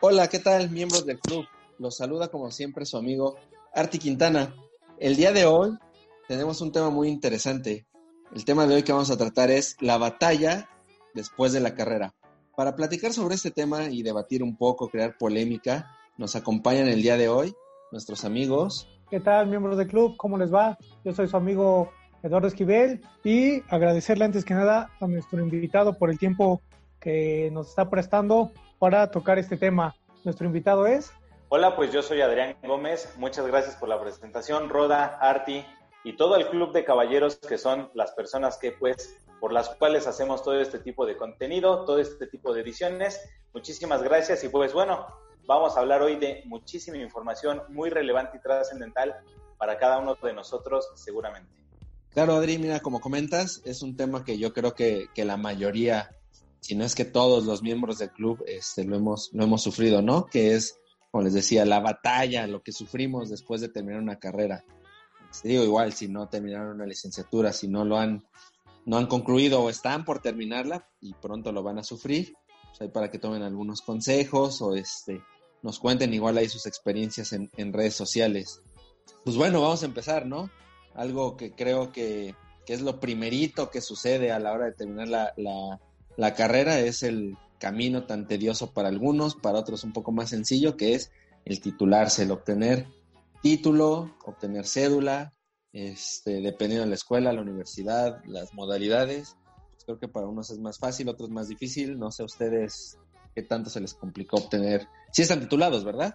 Hola, ¿qué tal, miembros del club? Los saluda como siempre su amigo Arti Quintana. El día de hoy tenemos un tema muy interesante. El tema de hoy que vamos a tratar es la batalla después de la carrera. Para platicar sobre este tema y debatir un poco, crear polémica, nos acompañan el día de hoy nuestros amigos. ¿Qué tal, miembros del club? ¿Cómo les va? Yo soy su amigo Eduardo Esquivel y agradecerle antes que nada a nuestro invitado por el tiempo que nos está prestando para tocar este tema. Nuestro invitado es. Hola, pues yo soy Adrián Gómez. Muchas gracias por la presentación, Roda, Arti y todo el club de caballeros que son las personas que pues por las cuales hacemos todo este tipo de contenido, todo este tipo de ediciones. Muchísimas gracias y pues bueno, vamos a hablar hoy de muchísima información muy relevante y trascendental para cada uno de nosotros seguramente. Claro, Adri, mira, como comentas, es un tema que yo creo que, que la mayoría, si no es que todos los miembros del club este, lo, hemos, lo hemos sufrido, ¿no? Que es, como les decía, la batalla, lo que sufrimos después de terminar una carrera. digo, igual, si no terminaron una licenciatura, si no lo han no han concluido o están por terminarla y pronto lo van a sufrir, pues para que tomen algunos consejos o este, nos cuenten igual ahí sus experiencias en, redes sociales. Pues bueno, vamos a empezar, ¿no? Algo que creo que, es lo primerito que sucede a la hora de terminar la, la, la carrera es el camino tan tedioso para algunos, para otros un poco más sencillo, que es el titularse, el obtener título, obtener cédula, este, dependiendo de la escuela, la universidad, las modalidades. Creo que para unos es más fácil, otros más difícil. No sé a ustedes qué tanto se les complicó obtener. Sí están titulados, ¿verdad?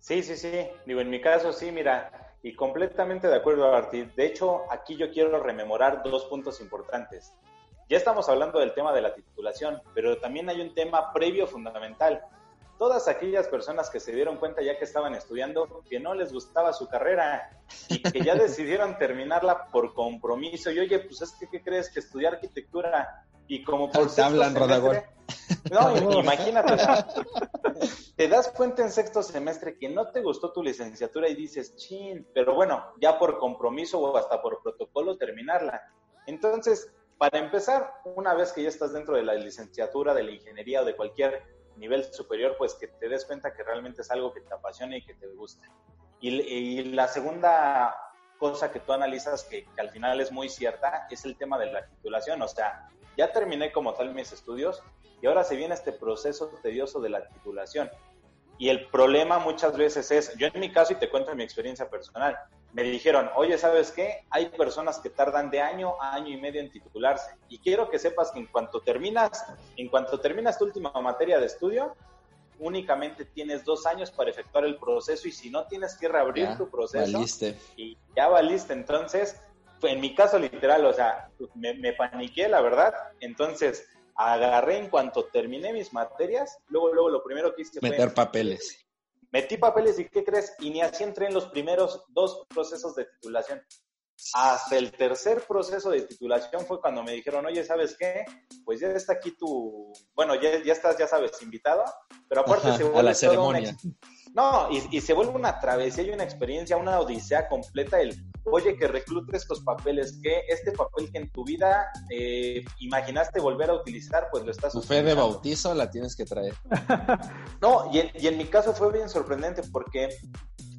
Sí, sí, sí. Digo, en mi caso sí, mira, y completamente de acuerdo, Arti. De hecho, aquí yo quiero rememorar dos puntos importantes. Ya estamos hablando del tema de la titulación, pero también hay un tema previo fundamental, todas aquellas personas que se dieron cuenta ya que estaban estudiando que no les gustaba su carrera y que ya decidieron terminarla por compromiso. Y oye, pues es que, ¿qué crees? Que estudiar arquitectura y como por te hablan, semestre, No, imagínate. te das cuenta en sexto semestre que no te gustó tu licenciatura y dices, chin, pero bueno, ya por compromiso o hasta por protocolo terminarla. Entonces, para empezar, una vez que ya estás dentro de la licenciatura, de la ingeniería o de cualquier nivel superior, pues que te des cuenta que realmente es algo que te apasiona y que te gusta. Y, la segunda cosa que tú analizas que, al final es muy cierta es el tema de la titulación. O sea, ya terminé como tal mis estudios y ahora se viene este proceso tedioso de la titulación. Y el problema muchas veces es, yo en mi caso, y te cuento mi experiencia personal, me dijeron, oye, ¿sabes qué? Hay personas que tardan de año a año y medio en titularse. Y quiero que sepas que en cuanto terminas, en cuanto terminas tu última materia de estudio, únicamente tienes dos años para efectuar el proceso y si no tienes que reabrir tu proceso valiste. y ya valiste. Entonces, en mi caso literal, o sea, me, me paniqué, la verdad. Entonces, agarré en cuanto terminé mis materias, luego, luego lo primero que hice Meter papeles. Metí papeles y ¿qué crees? Y ni así entré en los primeros dos procesos de titulación. Hasta el tercer proceso de titulación fue cuando me dijeron, oye, ¿sabes qué? Pues ya está aquí tu, bueno, ya, ya estás, ya sabes, invitado, pero aparte se vuelve a la ceremonia. No, y, y, se vuelve una travesía y una experiencia, una odisea completa el oye, que reclute estos papeles, que este papel que en tu vida eh, imaginaste volver a utilizar, pues lo estás Tu fe de bautizo la tienes que traer. no, y en, y en mi caso fue bien sorprendente porque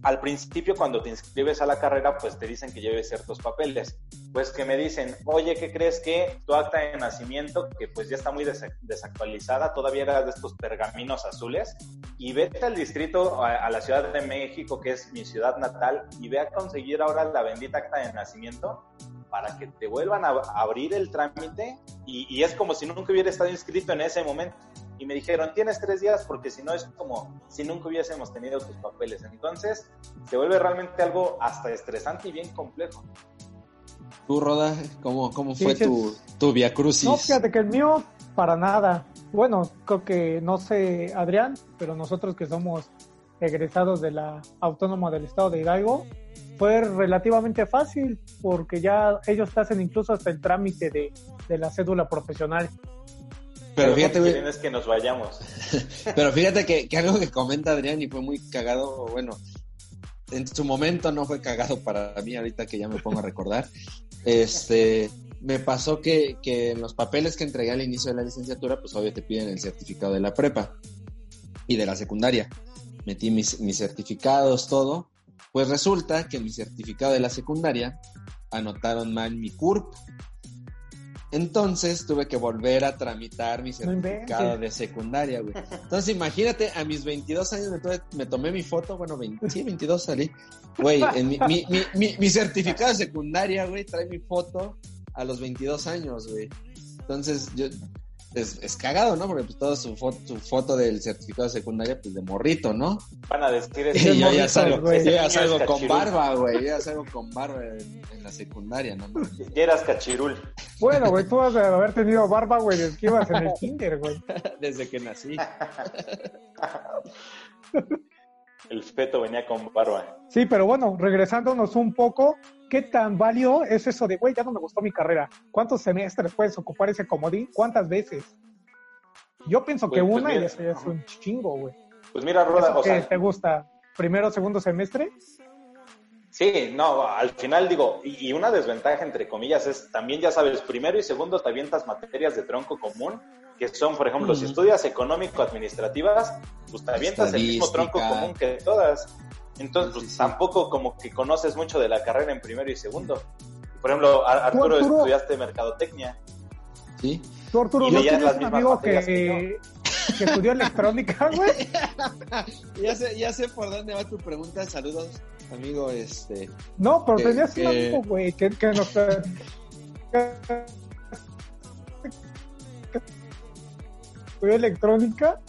al principio cuando te inscribes a la carrera, pues te dicen que lleves ciertos papeles. Pues que me dicen, oye, ¿qué crees que tu acta de nacimiento, que pues ya está muy desactualizada, todavía era de estos pergaminos azules, y vete al distrito, a, la Ciudad de México, que es mi ciudad natal, y ve a conseguir ahora la bendita acta de nacimiento para que te vuelvan a abrir el trámite y, y es como si nunca hubiera estado inscrito en ese momento y me dijeron, tienes tres días porque si no es como si nunca hubiésemos tenido tus papeles. Entonces, se vuelve realmente algo hasta estresante y bien complejo. ¿Tú, Roda, cómo, cómo fue tu, tu via crucis? No, fíjate que el mío, para nada. Bueno, creo que, no sé, Adrián, pero nosotros que somos egresados de la Autónoma del Estado de Hidalgo, fue relativamente fácil porque ya ellos hacen incluso hasta el trámite de, de la cédula profesional. Pero, fíjate, es que nos vayamos. Pero fíjate que, algo que comenta Adrián y fue muy cagado, bueno, en su momento no fue cagado para mí, ahorita que ya me pongo a recordar. Este, me pasó que, que en los papeles que entregué al inicio de la licenciatura, pues obvio te piden el certificado de la prepa y de la secundaria. Metí mis, mis certificados, todo. Pues resulta que en mi certificado de la secundaria anotaron mal mi CURP entonces tuve que volver a tramitar mi certificado de secundaria, güey. Entonces imagínate, a mis 22 años me, tomé mi foto, bueno, 20, sí, 22 salí. Güey, en mi, mi, mi, mi, certificado de secundaria, güey, trae mi foto a los 22 años, güey. Entonces yo es, cagado, ¿no? Porque pues toda su foto, su foto del certificado de secundaria, pues de morrito, ¿no? Van a decir eso. Y yo ya salgo, yo ya salgo con barba, güey. Yo ya salgo con barba en, la secundaria, ¿no? Ya eras cachirul. Bueno, güey, tú vas a haber tenido barba, güey, desde que ibas en el kinder, güey. Desde que nací. El feto venía con barba. Sí, pero bueno, regresándonos un poco, ¿qué tan válido es eso de, güey, ya no me gustó mi carrera? ¿Cuántos semestres puedes ocupar ese comodín? ¿Cuántas veces? Yo pienso que pues, pues una y eso ya es un chingo, güey. Pues mira, Roda, o sea, ¿Te gusta primero o segundo semestre? Sí, no, al final digo, y, una desventaja entre comillas es también, ya sabes, primero y segundo te avientas materias de tronco común, que son, por ejemplo, si estudias económico-administrativas, pues te avientas el mismo tronco común que todas. Entonces, pues tampoco como que conoces mucho de la carrera en primero y segundo. Por ejemplo, Arturo, estudiaste mercadotecnia. Sí. Tú, Arturo, ¿no tienes un amigo que, que, estudió electrónica, güey? ya, sé, ya sé por dónde va tu pregunta. Saludos, amigo. este No, pero tenías un amigo, güey, que, que nos... electrónica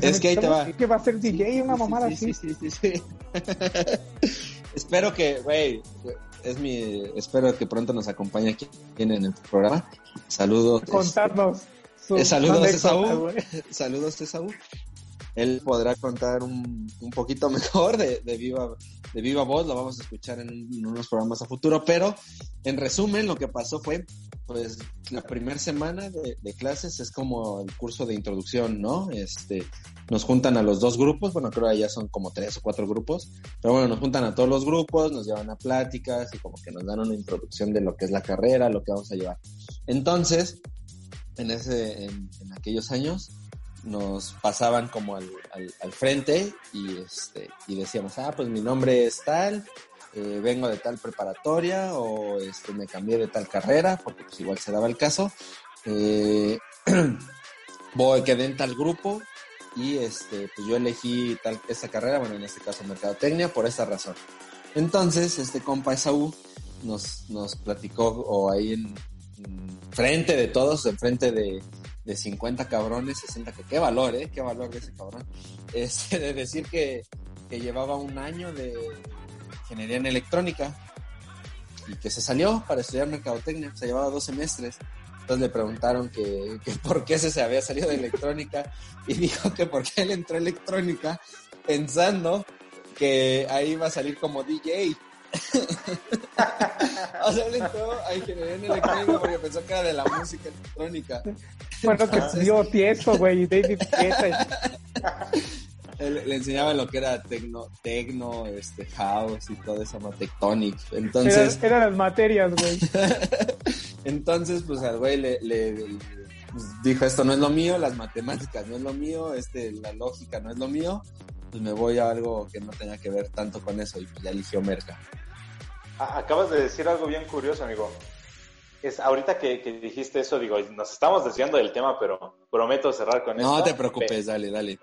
es que ahí te va. Que va a ser DJ, una mamada así. Sí, sí, sí. espero que, güey, es mi, espero que pronto nos acompañe aquí en el programa. Saludos. Contarnos. Eh, saludos, Esaú. saludos, Esaú. Él podrá contar un, un poquito mejor de, de, viva, de viva voz, lo vamos a escuchar en unos programas a futuro, pero en resumen lo que pasó fue pues la primera semana de, clases es como el curso de introducción, ¿no? Este, nos juntan a los dos grupos, bueno, creo que ya son como tres o cuatro grupos, pero bueno, nos juntan a todos los grupos, nos llevan a pláticas y como que nos dan una introducción de lo que es la carrera, lo que vamos a llevar. Entonces, en ese, en, aquellos años, nos pasaban como al, al, frente y este, y decíamos, ah, pues mi nombre es tal, eh, vengo de tal preparatoria o este, me cambié de tal carrera, porque pues igual se daba el caso. Eh, voy, quedé en tal grupo y este, pues yo elegí tal, esta carrera, bueno, en este caso mercadotecnia, por esta razón. Entonces, este compa Esaú nos, nos platicó, o ahí en, frente de todos, en frente de, de 50 cabrones, 60, que qué valor, ¿eh? Qué valor de ese cabrón. Este, de decir que, que llevaba un año de, ingeniería en electrónica y que se salió para estudiar mercadotecnia, se llevaba dos semestres. Entonces le preguntaron que, por qué se había salido de electrónica y dijo que porque él entró a electrónica pensando que ahí iba a salir como DJ. o sea, él entró a ingeniería en electrónica porque pensó que era de la música electrónica. Bueno, que estudió Tiesto, güey, David le enseñaba lo que era tecno, tecno, este, house y todo eso, tectonic. Entonces. eran las materias, güey. Entonces, pues al güey le, pues, dijo: Esto no es lo mío, las matemáticas no es lo mío, este, la lógica no es lo mío. Pues me voy a algo que no tenga que ver tanto con eso y ya eligió Merca. Acabas de decir algo bien curioso, amigo. Es, ahorita que, dijiste eso, digo, nos estamos desviando del tema, pero prometo cerrar con eso. No te preocupes, dale, dale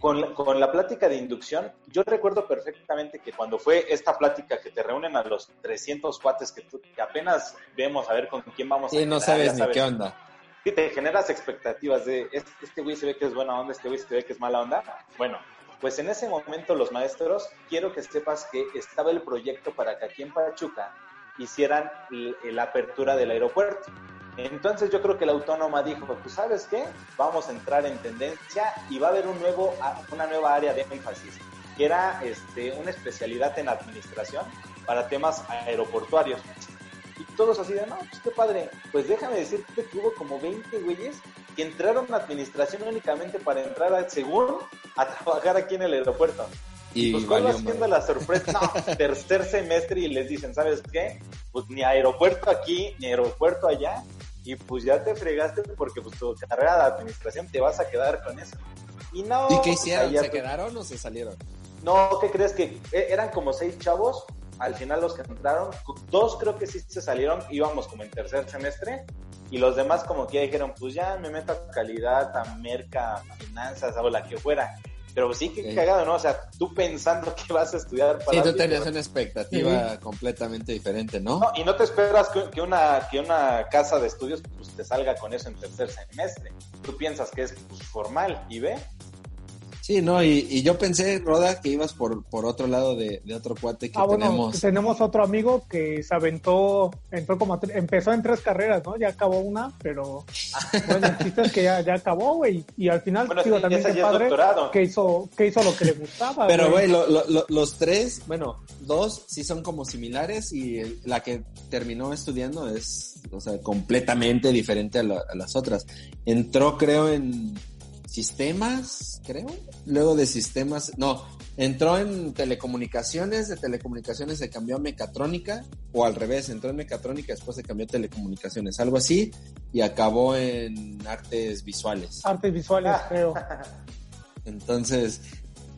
con, con, la plática de inducción, yo recuerdo perfectamente que cuando fue esta plática que te reúnen a los 300 cuates que, tú, que apenas vemos a ver con quién vamos a... Y no sabes ni qué onda. Sí, te generas expectativas de, este, este güey se ve que es buena onda, este güey se ve que es mala onda. Bueno, pues en ese momento los maestros, quiero que sepas que estaba el proyecto para que aquí en Pachuca hicieran la apertura del aeropuerto. Entonces yo creo que la autónoma dijo, pues sabes qué, vamos a entrar en tendencia y va a haber un nuevo, una nueva área de énfasis, que era este, una especialidad en administración para temas aeroportuarios. Y todos así de, no, pues qué padre. Pues déjame decirte que hubo como 20 güeyes que entraron a administración únicamente para entrar, a, según, a trabajar aquí en el aeropuerto. Y pues cuál va siendo la sorpresa, no, tercer semestre y les dicen, ¿sabes qué? Pues ni aeropuerto aquí, ni aeropuerto allá, y pues ya te fregaste porque pues tu carrera de administración te vas a quedar con eso. Y no. ¿Y qué pues, hicieron? ¿Se quedaron o se salieron? No, ¿qué crees? Que e, eran como seis chavos, al final los que entraron, dos creo que sí se salieron, íbamos como en tercer semestre, y los demás como que ya dijeron, pues ya me meto a calidad, a merca, a finanzas, o la que fuera. Pero sí que cagado, ¿no? O sea, tú pensando que vas a estudiar para... Sí, tú tenías una expectativa completamente diferente, ¿no? ¿no? Y no te esperas que, una, que una casa de estudios pues, te salga con eso en tercer semestre. Tú piensas que es pues, formal y ve, Sí, no, y, yo pensé, Roda, que ibas por, por otro lado de, otro cuate que ah, bueno, tenemos. otro amigo que se aventó, entró como empezó en tres carreras, ¿no? Ya acabó una, pero bueno, el chiste es que ya, ya acabó, güey. Y al final, digo, también el padre que hizo, que hizo lo que le gustaba. Pero, güey, los tres, bueno, dos sí son como similares y la que terminó estudiando es, o sea, completamente diferente a las otras. Entró, creo, en sistemas, creo. Luego de sistemas, no, entró en telecomunicaciones, de telecomunicaciones se cambió a mecatrónica, o al revés, entró en mecatrónica, después se cambió a telecomunicaciones, algo así, y acabó en artes visuales. Artes visuales, ah. creo. Entonces,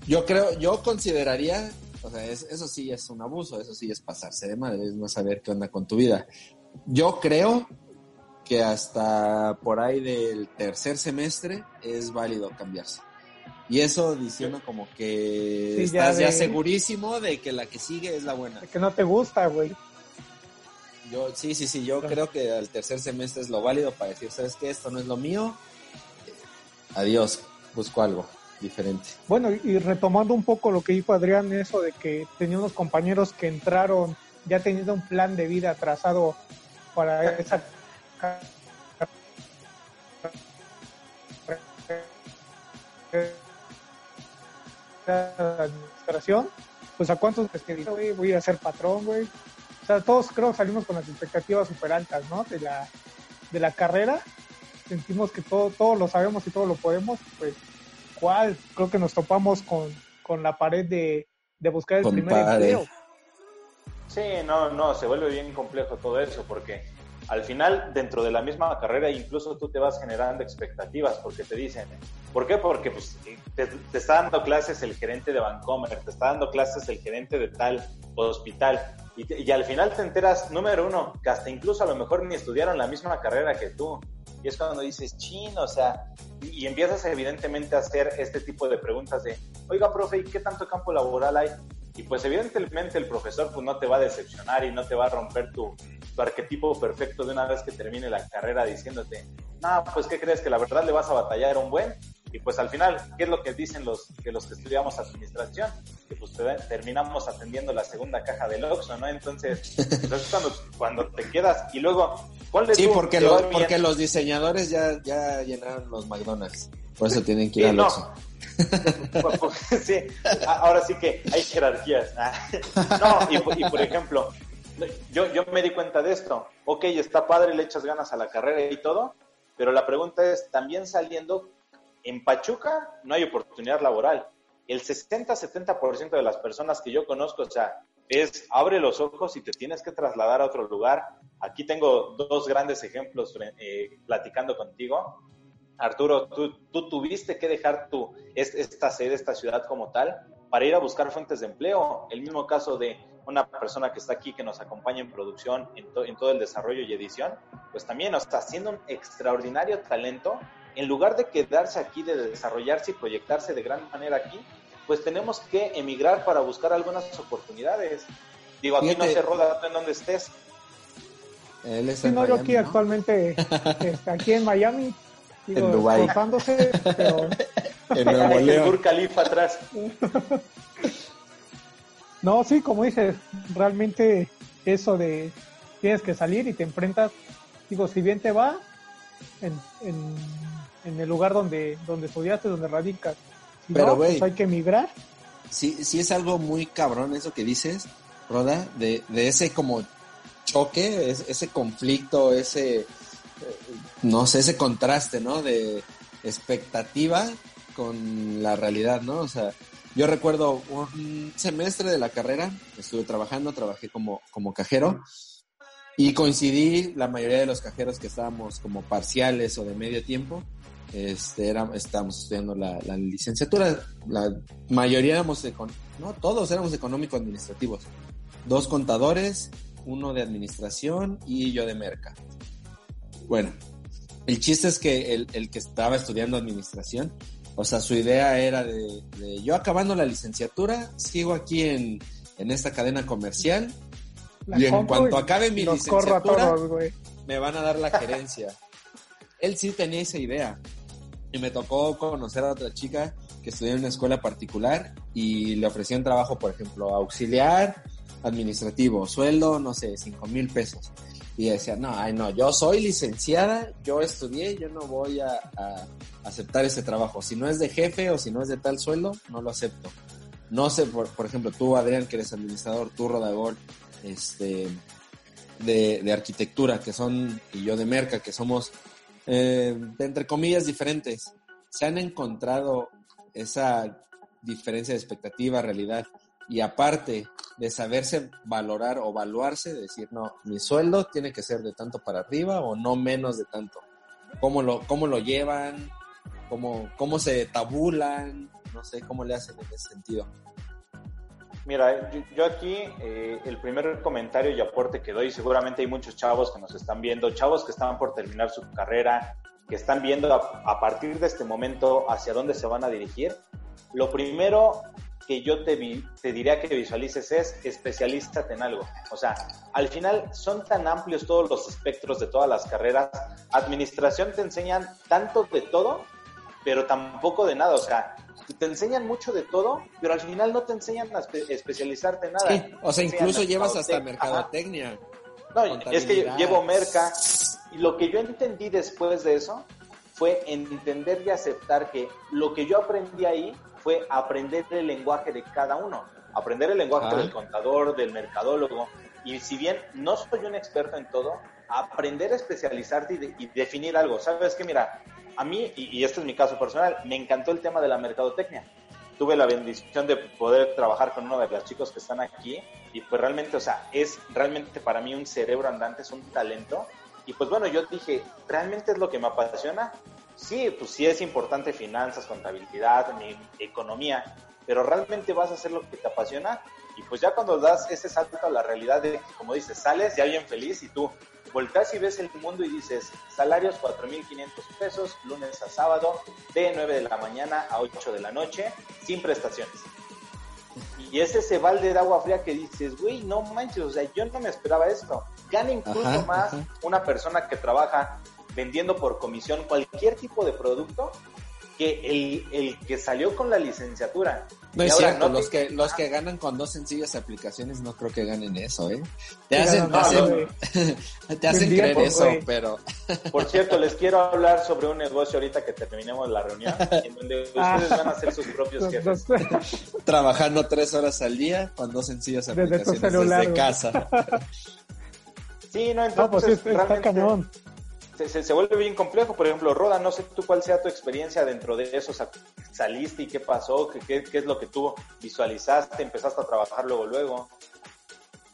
yo creo, yo consideraría, o sea, eso sí es un abuso, eso sí es pasarse de madre, es no saber qué onda con tu vida. Yo creo que hasta por ahí del tercer semestre es válido cambiarse. Y eso diciendo como que estás ya, segurísimo de que la que sigue es la buena. que no te gusta, güey. Yo, sí, sí, sí, yo creo que al tercer semestre es lo válido para decir, ¿sabes qué? Esto no es lo mío. Adiós, busco algo diferente. Bueno, y retomando un poco lo que dijo Adrián, eso de que tenía unos compañeros que entraron ya teniendo un plan de vida trazado para esa administración, pues a cuántos que voy a ser patrón, güey. O sea, todos creo salimos con las expectativas súper altas, ¿no? De la, de la carrera. Sentimos que todo, todo lo sabemos y todo lo podemos, pues, ¿cuál? Creo que nos topamos con, con la pared de, de buscar el primer empleo. Sí, no, no, se vuelve bien complejo todo eso, porque al final, dentro de la misma carrera, incluso tú te vas generando expectativas porque te dicen, ¿por qué? Porque pues, te, está dando clases el gerente de Vancomer, te está dando clases el gerente de tal hospital, y, al final te enteras, número uno, que hasta incluso a lo mejor ni estudiaron la misma carrera que tú. Y es cuando dices, chino, o sea, y, y empiezas evidentemente a hacer este tipo de preguntas de, oiga, profe, ¿y qué tanto campo laboral hay? Y pues evidentemente el profesor pues no te va a decepcionar y no te va a romper tu, tu arquetipo perfecto de una vez que termine la carrera diciéndote, no, pues ¿qué crees? Que la verdad le vas a batallar un buen. Y pues al final, ¿qué es lo que dicen los que, los que estudiamos administración? Que pues terminamos atendiendo la segunda caja del Oxxo, ¿no? Entonces, entonces cuando, cuando te quedas y luego, ¿cuál Sí, porque, porque los diseñadores ya, ya llenaron los McDonald's. Por eso tienen que ir al Oxxo. sí, ahora sí que hay jerarquías. No, y, por ejemplo, yo, yo me di cuenta de esto. Ok, está padre, le echas ganas a la carrera y todo, pero la pregunta es, también saliendo, en Pachuca no hay oportunidad laboral. El 60-70% de las personas que yo conozco, o sea, es abre los ojos y te tienes que trasladar a otro lugar. Aquí tengo dos grandes ejemplos eh, platicando contigo. Arturo, tú, tuviste que dejar tu, esta sede, esta ciudad como tal, para ir a buscar fuentes de empleo. El mismo caso de una persona que está aquí, que nos acompaña en producción, en, en todo el desarrollo y edición, pues también está haciendo un extraordinario talento. En lugar de quedarse aquí, de desarrollarse y proyectarse de gran manera aquí, pues tenemos que emigrar para buscar algunas oportunidades. Digo, aquí no se roda en donde estés. Él no, yo aquí actualmente, este, aquí en Miami, Digo, en Dubái. pero... en Nuevo León. Califa atrás. no, sí, como dices, realmente eso de tienes que salir y te enfrentas, digo, si bien te va en, en, el lugar donde, donde estudiaste, donde radicas, pero, pues hay que emigrar. Sí, sí es algo muy cabrón eso que dices, Roda, de, de ese como choque, ese conflicto, ese no sé, ese contraste, ¿no? De expectativa con la realidad, ¿no? O sea, Yo recuerdo un semestre de la carrera, estuve trabajando, trabajé como, como cajero y coincidí la mayoría de los cajeros que estábamos como parciales o de medio tiempo. Este, era, estábamos estudiando la, licenciatura. La mayoría éramos, no, todos éramos económico-administrativos. Dos contadores, uno de administración y yo de merca. Bueno, el chiste es que el, el que estaba estudiando administración o sea, su idea era de, yo acabando la licenciatura, sigo aquí en, esta cadena comercial y en cuanto acabe mi licenciatura, me van a dar la gerencia. Él sí tenía esa idea. Y me tocó conocer a otra chica que estudió en una escuela particular y le ofrecían trabajo, por ejemplo, auxiliar administrativo, sueldo, no sé, cinco mil pesos. Y decía, no, ay, no, yo soy licenciada, yo estudié, yo no voy a, aceptar ese trabajo. Si no es de jefe o si no es de tal sueldo, no lo acepto. No sé, por, ejemplo, tú, Adrián, que eres administrador, tú, Rodagol, este, de, arquitectura, que son, y yo de Merca, que somos, eh, entre comillas, diferentes. ¿Se han encontrado esa diferencia de expectativa, realidad? Y aparte, de saberse valorar o evaluarse, de decir, no, mi sueldo tiene que ser de tanto para arriba o no menos de tanto. ¿Cómo lo, cómo lo llevan? ¿Cómo, ¿Cómo se tabulan? No sé, ¿cómo le hacen en ese sentido? Mira, yo, aquí eh, el primer comentario y aporte que doy, seguramente hay muchos chavos que nos están viendo, chavos que están por terminar su carrera, que están viendo a, a partir de este momento hacia dónde se van a dirigir. Lo primero que yo te, te diría que visualices es especialízate en algo. O sea, al final son tan amplios todos los espectros de todas las carreras. Administración te enseñan tanto de todo, pero tampoco de nada. O sea, te enseñan mucho de todo, pero al final no te enseñan a especializarte en nada. Sí, o sea, incluso llevas hasta mercadotecnia. No, es que llevo merca. Y lo que yo entendí después de eso fue entender y aceptar que lo que yo aprendí ahí fue aprender el lenguaje de cada uno, aprender el lenguaje del contador, del mercadólogo. Y si bien no soy un experto en todo, aprender a especializarte y, definir algo. ¿Sabes qué? Mira, a mí, y, este es mi caso personal, me encantó el tema de la mercadotecnia. Tuve la bendición de poder trabajar con uno de los chicos que están aquí y pues realmente, o sea, es realmente para mí un cerebro andante, es un talento. Y pues bueno, yo dije, ¿realmente es lo que me apasiona? sí, pues sí es importante finanzas, contabilidad, economía, pero realmente vas a hacer lo que te apasiona y pues ya cuando das ese salto a la realidad de, como dices, sales ya bien feliz y tú volteas y ves el mundo y dices, salarios 4.500 pesos, lunes a sábado, de 9 de la mañana a 8 de la noche, sin prestaciones. Y es ese balde de agua fría que dices, güey, no manches, o sea, yo no me esperaba esto. Gana incluso más una persona que trabaja vendiendo por comisión cualquier tipo de producto que el, el que salió con la licenciatura. No es cierto, los, que, los que ganan con dos sencillas aplicaciones no creo que ganen eso, ¿eh? Te hacen, te hacen, creer eso, pero... Por cierto, les quiero hablar sobre un negocio ahorita que terminemos la reunión, en donde ah. ustedes van a ser sus propios jefes. Trabajando tres horas al día con dos sencillas aplicaciones desde, casa. Sí, no, entonces pues está cañón se, vuelve bien complejo. Por ejemplo, Roda, no sé tú cuál sea tu experiencia dentro de eso. ¿Saliste y qué pasó? ¿Qué, qué, es lo que tú visualizaste? ¿Empezaste a trabajar luego, luego?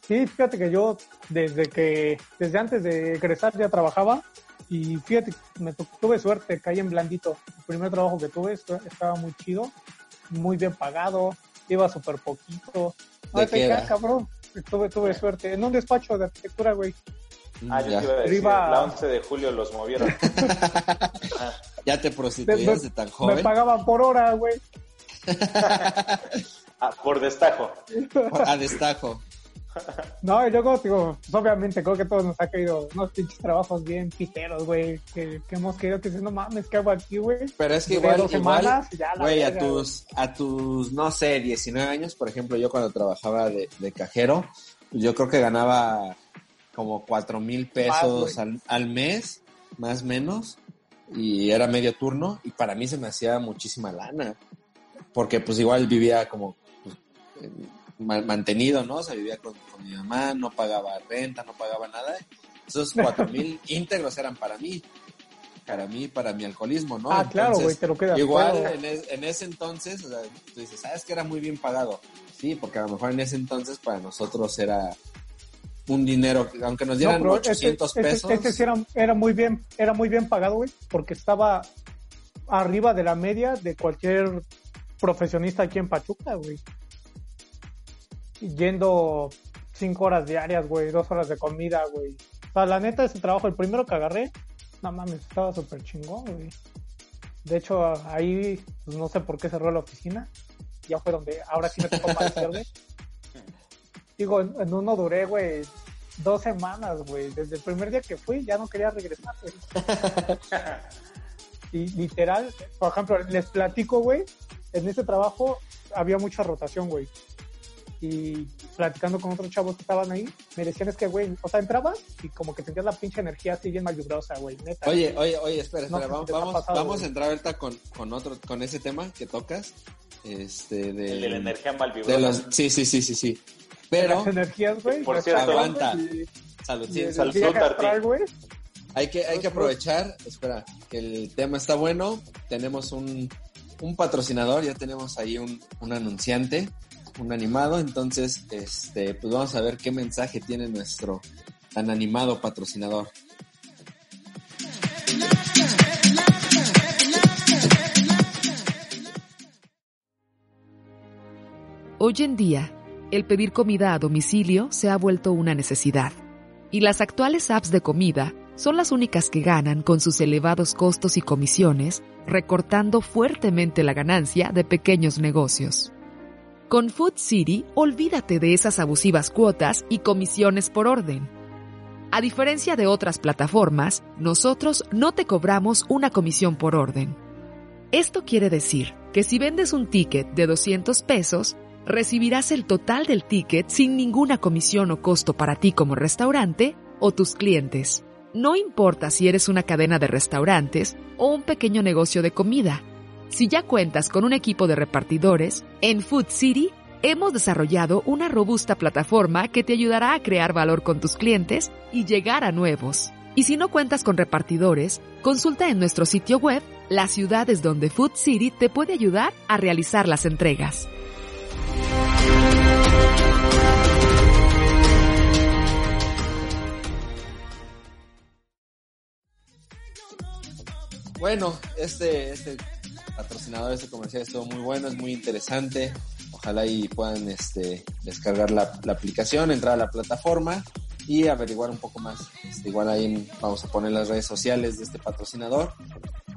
Sí, fíjate que yo desde que, desde antes de egresar ya trabajaba y fíjate, me tuve suerte, caí en blandito. El primer trabajo que tuve estaba muy chido, muy bien pagado, iba súper poquito. ¿De qué cabrón. Tuve, tuve suerte. En un despacho de arquitectura, güey. Ah, yo iba a decir, la 11 de julio los movieron. ya te prostituías de, tan joven. Me pagaban por hora, güey. ah, por destajo. A destajo. No, y luego, digo, pues, obviamente creo que todos nos ha caído unos pinches trabajos bien piteros, güey, que, hemos querido que no mames, ¿qué hago aquí, güey? Pero es que igual, igual, güey, a tus, a tus, no sé, 19 años, por ejemplo, yo cuando trabajaba de, de cajero, yo creo que ganaba como cuatro mil pesos al, mes, más o menos, y era medio turno, y para mí se me hacía muchísima lana, porque pues igual vivía como pues, mantenido, ¿no? O sea, vivía con, mi mamá, no pagaba renta, no pagaba nada, esos cuatro mil íntegros eran para mí. para mí, para mi alcoholismo, ¿no? Ah, claro, güey, te lo quedas. Igual en, en, ese entonces, o sea, tú dices, ¿sabes que era muy bien pagado? Sí, porque a lo mejor en ese entonces para nosotros era un dinero, aunque nos dieran 800 pesos. Este, sí era, era, muy bien, era muy bien pagado, güey, porque estaba arriba de la media de cualquier profesionista aquí en Pachuca, güey. Yendo cinco horas diarias, güey, dos horas de comida, güey. O sea, la neta, ese trabajo, el primero que agarré, no mames, estaba súper chingón, güey. De hecho, ahí, pues no sé por qué cerró la oficina. Ya fue donde, ahora sí me tocó güey. Digo, en, uno duré, güey, dos semanas, güey. Desde el primer día que fui, ya no quería regresar, güey. y literal, por ejemplo, les platico, güey, en ese trabajo había mucha rotación, güey y platicando con otros chavos que estaban ahí, me decían es que, güey, o sea, entrabas y como que sentías la pinche energía así bien malvibrosa, güey, neta. Oye, oye, oye, espera, espera, vamos, vamos, vamos a entrar ahorita con, con otro, con ese tema que tocas, este, de... El de la energía malvibrosa. sí, sí, sí, sí, sí. Pero... Las energías, güey. Por cierto, aguanta. Salud, sí, salud, güey. Hay que, hay que aprovechar, espera, que el tema está bueno, tenemos un, un patrocinador, ya tenemos ahí un, un anunciante un animado, entonces este, pues vamos a ver qué mensaje tiene nuestro tan animado patrocinador. Hoy en día, el pedir comida a domicilio se ha vuelto una necesidad, y las actuales apps de comida son las únicas que ganan con sus elevados costos y comisiones, recortando fuertemente la ganancia de pequeños negocios. Con Food City, olvídate de esas abusivas cuotas y comisiones por orden. A diferencia de otras plataformas, nosotros no te cobramos una comisión por orden. Esto quiere decir que si vendes un ticket de 200 pesos, recibirás el total del ticket sin ninguna comisión o costo para ti como restaurante o tus clientes. No importa si eres una cadena de restaurantes o un pequeño negocio de comida si ya cuentas con un equipo de repartidores, en Food City hemos desarrollado una robusta plataforma que te ayudará a crear valor con tus clientes y llegar a nuevos. Y si no cuentas con repartidores, consulta en nuestro sitio web las ciudades donde Food City te puede ayudar a realizar las entregas. Bueno, este, este patrocinador este comercial estuvo muy bueno, es muy interesante. Ojalá y puedan este, descargar la, aplicación, entrar a la plataforma y averiguar un poco más. Este, igual ahí vamos a poner las redes sociales de este patrocinador.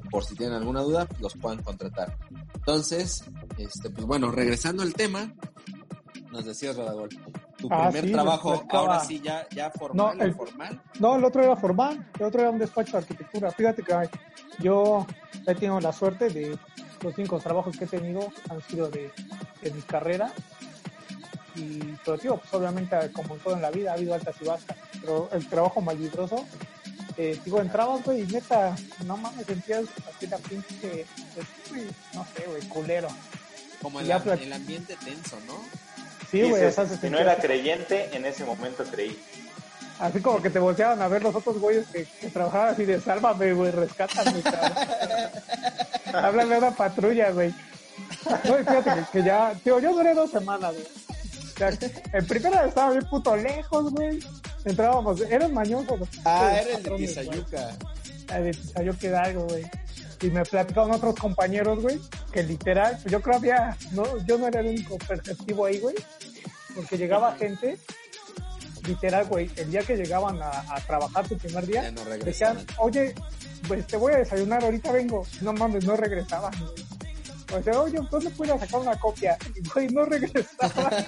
Por si tienen alguna duda, los puedan contratar. Entonces, este, pues bueno, regresando al tema, nos decías, Rodagol, tu ah, primer trabajo, ahora sí, ya, ya formal, no, el, formal. No, el otro era formal, el otro era un despacho de arquitectura. Fíjate que yo he tenido la suerte de los cinco trabajos que he tenido han sido de, mi carrera. Y, pero tío, pues obviamente, como en todo en la vida, ha habido altas y bajas. Pero el trabajo más libroso, eh, digo, entrabas, güey, y neta, no mames, sentías así la pinche, pues, no sé, güey, culero. Como el, el ambiente tenso, ¿no? Sí, güey, o sea, si no era creyente, en ese momento creí. Así como que te volteaban a ver los otros güeyes que, trabajaban así de sálvame, güey, rescátame, Háblame a una patrulla, güey. No, fíjate que, ya, tío, yo duré dos semanas, güey. O sea, en primera estaba bien puto lejos, güey. Entrábamos, eran mañosos. Ah, era el de Tizayuca. El de Tizayuca algo, güey. Y me platicaban otros compañeros, güey, que literal, yo creo había, no, yo no era el único perceptivo ahí, güey, porque llegaba gente literal, güey, el día que llegaban a, trabajar su primer día, decían, oye, pues te voy a desayunar, ahorita vengo. No mames, no regresaban, O sea, oye, ¿dónde puedo sacar una copia? Y, güey, no regresaban.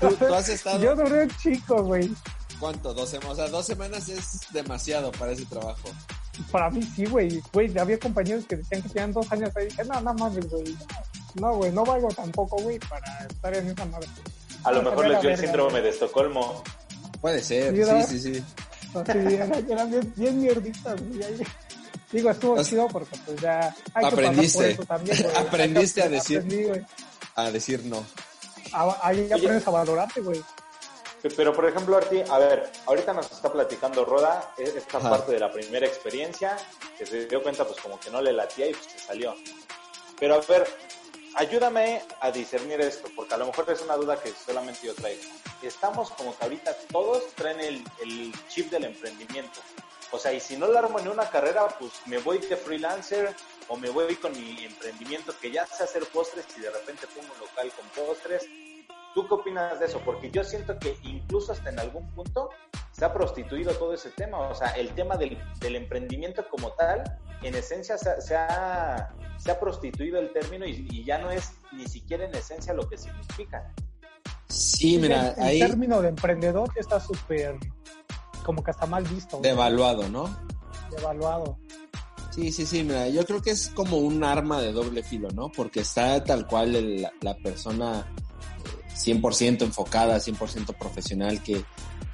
¿Tú, has estado... Yo duré chico, güey. ¿Cuánto? Dos semanas. O sea, dos semanas es demasiado para ese trabajo. Para mí sí, güey. Güey, había compañeros que decían que tenían dos años ahí. Dije, no, no mames, güey. No, güey, no valgo tampoco, güey, para estar en esa madre. A lo mejor les dio el síndrome de Estocolmo. Puede ser, sí, sí, sí. eran, bien, bien mierditas, Digo, estuvo chido porque pues ya... Aprendiste. Aprendiste a decir... a decir no. ahí aprendes a valorarte, güey. Pero, por ejemplo, Arti, a ver, ahorita nos está platicando Roda e, esta parte de la primera experiencia, que se dio cuenta, pues como que no le latía y pues se salió. Pero a ver, ayúdame a discernir esto, porque a lo mejor es una duda que solamente yo traigo. Estamos como que ahorita todos traen el, el chip del emprendimiento. O sea, y si no lo armo en una carrera, pues me voy de freelancer o me voy con mi emprendimiento que ya sé hacer postres y de repente pongo un local con postres ¿Tú qué opinas de eso? Porque yo siento que incluso hasta en algún punto se ha prostituido todo ese tema. O sea, el tema del, emprendimiento como tal, en esencia se, ha, se ha, prostituido el término y, ya no es ni siquiera en esencia lo que significa. Sí, mira, el, el término de emprendedor está súper, como que está mal visto. Devaluado, ¿no? Devaluado. Sí, sí, sí, mira, yo creo que es como un arma de doble filo, ¿no? Porque está tal cual la persona 100% enfocada, 100% profesional, que,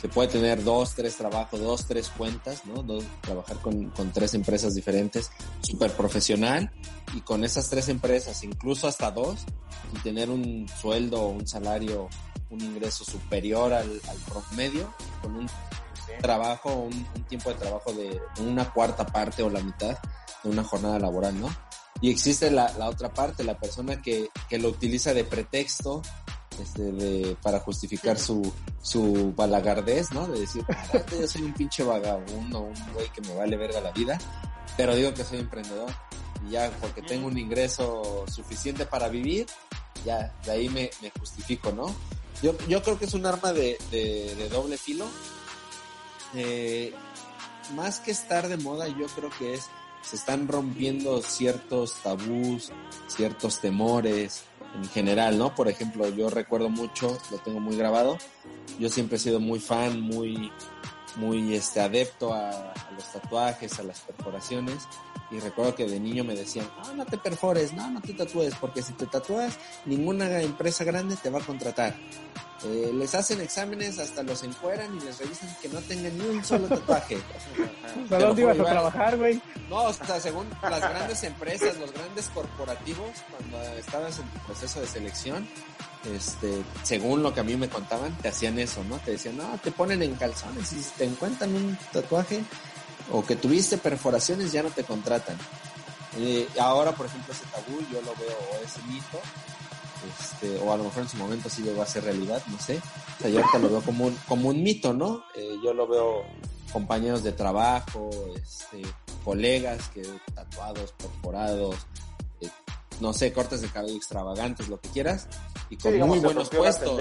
que, puede tener dos, tres trabajos, dos, tres cuentas, ¿no? Dos, trabajar con, con tres empresas diferentes, súper profesional, y con esas tres empresas, incluso hasta dos, y tener un sueldo, un salario, un ingreso superior al, al promedio, con un trabajo, un, un, tiempo de trabajo de una cuarta parte o la mitad de una jornada laboral, ¿no? Y existe la, la otra parte, la persona que, que lo utiliza de pretexto este, de, para justificar su, su balagardez, ¿no? De decir, yo soy un pinche vagabundo, un güey que me vale verga la vida, pero digo que soy emprendedor. Y ya porque tengo un ingreso suficiente para vivir, ya de ahí me, me justifico, ¿no? Yo, yo creo que es un arma de, de, de doble filo. Eh, más que estar de moda, yo creo que es, se están rompiendo ciertos tabús, ciertos temores, en general, ¿no? Por ejemplo, yo recuerdo mucho, lo tengo muy grabado, yo siempre he sido muy fan, muy, muy este, adepto a, a los tatuajes, a las perforaciones, y recuerdo que de niño me decían, no, no te perfores, no, no te tatúes, porque si te tatúas, ninguna empresa grande te va a contratar. Eh, les hacen exámenes, hasta los encueran y les revisan que no tengan ni un solo tatuaje. ¿Para dónde ibas a trabajar, güey? No, o sea, según las grandes empresas, los grandes corporativos, cuando estabas en tu proceso de selección, este, según lo que a mí me contaban, te hacían eso, ¿no? Te decían, no, te ponen en calzones y si te encuentran un tatuaje o que tuviste perforaciones, ya no te contratan. Eh, ahora, por ejemplo, ese tabú yo lo veo, o ese mito, este, o a lo mejor en su momento sí llegó a ser realidad, no sé. O sea, yo ahorita lo veo como un, como un mito, ¿no? Eh, yo lo veo compañeros de trabajo, este, colegas que tatuados, perforados, eh, no sé, cortes de cabello extravagantes, lo que quieras, y con muy buenos puestos.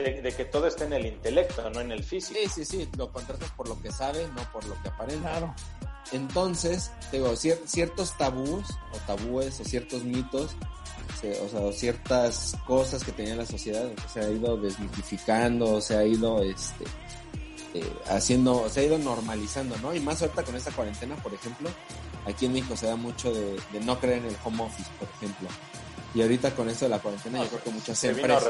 De, de, que todo esté en el intelecto, no en el físico. Sí, sí, sí, lo contratas por lo que sabe, no por lo que aparenta. Claro. Entonces, digo, ciertos tabús o tabúes o ciertos mitos o sea, ciertas cosas que tenía la sociedad se ha ido desmitificando, se ha ido este eh, haciendo, se ha ido normalizando, ¿no? Y más ahorita con esta cuarentena, por ejemplo, aquí en México se da mucho de, no creer en el home office, por ejemplo. Y ahorita con esto de la cuarentena, yo creo que muchas empresas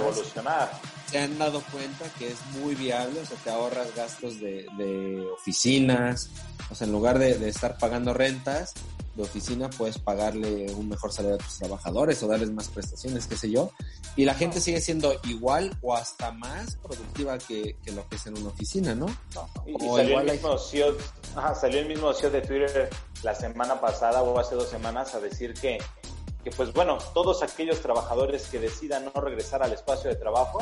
se han dado cuenta que es muy viable, o sea, te ahorras gastos de, de oficinas, o sea, en lugar de, de estar pagando rentas, de oficina puedes pagarle un mejor salario a tus trabajadores o darles más prestaciones, qué sé yo. Y la gente sigue siendo igual o hasta más productiva que, lo que es en una oficina, ¿no? Y, salió, el mismo CEO, salió el mismo CEO de Twitter la semana pasada o hace dos semanas a decir que, que, pues bueno, todos aquellos trabajadores que decidan no regresar al espacio de trabajo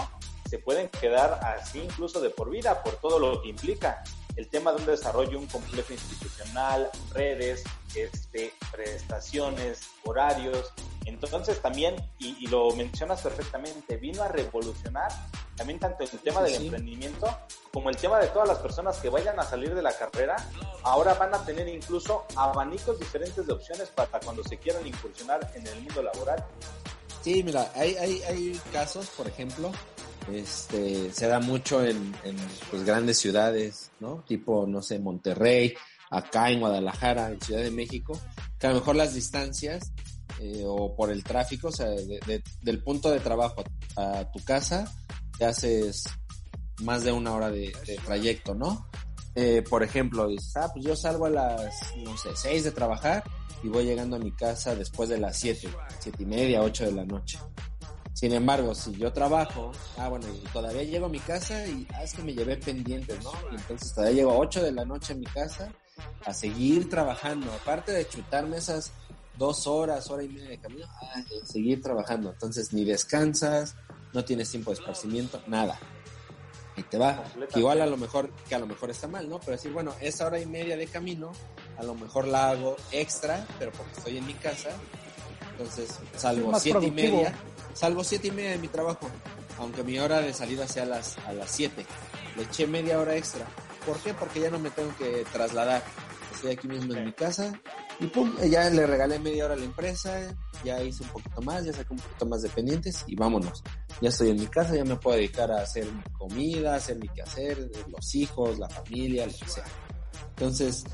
se pueden quedar así incluso de por vida por todo lo que implica el tema de un desarrollo, un complejo institucional, redes, este, prestaciones, horarios. Entonces también, y, lo mencionas perfectamente, vino a revolucionar también tanto el tema del emprendimiento como el tema de todas las personas que vayan a salir de la carrera, ahora van a tener incluso abanicos diferentes de opciones para cuando se quieran incursionar en el mundo laboral. Sí, mira, hay, hay, hay casos, por ejemplo, este, se da mucho en, en pues, grandes ciudades, ¿no? Tipo, no sé, Monterrey, acá en Guadalajara, en Ciudad de México, que a lo mejor las distancias eh, o por el tráfico, o sea, del punto de trabajo a, tu casa, te haces más de una hora de, trayecto, ¿no? Eh, por ejemplo, dices, ah, pues yo salgo a las, no sé, seis de trabajar y voy llegando a mi casa después de las siete, siete y media, ocho de la noche. Sin embargo, si yo trabajo, ah, bueno, y todavía llego a mi casa y ah, es que me llevé pendientes, ¿no? Y entonces todavía llego a 8 de la noche a mi casa a seguir trabajando, aparte de chutarme esas dos horas, hora y media de camino, ah, seguir trabajando. Entonces ni descansas, no tienes tiempo de esparcimiento, nada. Y te va. igual a lo mejor, que a lo mejor está mal, ¿no? Pero decir, bueno, esa hora y media de camino, a lo mejor la hago extra, pero porque estoy en mi casa. Entonces salgo siete y media, salgo siete y media de mi trabajo, aunque mi hora de salida sea a las, a las siete. Le eché media hora extra. ¿Por qué? Porque ya no me tengo que trasladar. Estoy aquí mismo en mi casa, y pum, ya le regalé media hora a la empresa, ya hice un poquito más, ya saqué un poquito más de pendientes y vámonos. Ya estoy en mi casa, ya me puedo dedicar a hacer mi comida, hacer mi quehacer, los hijos, la familia, lo que sea. Entonces,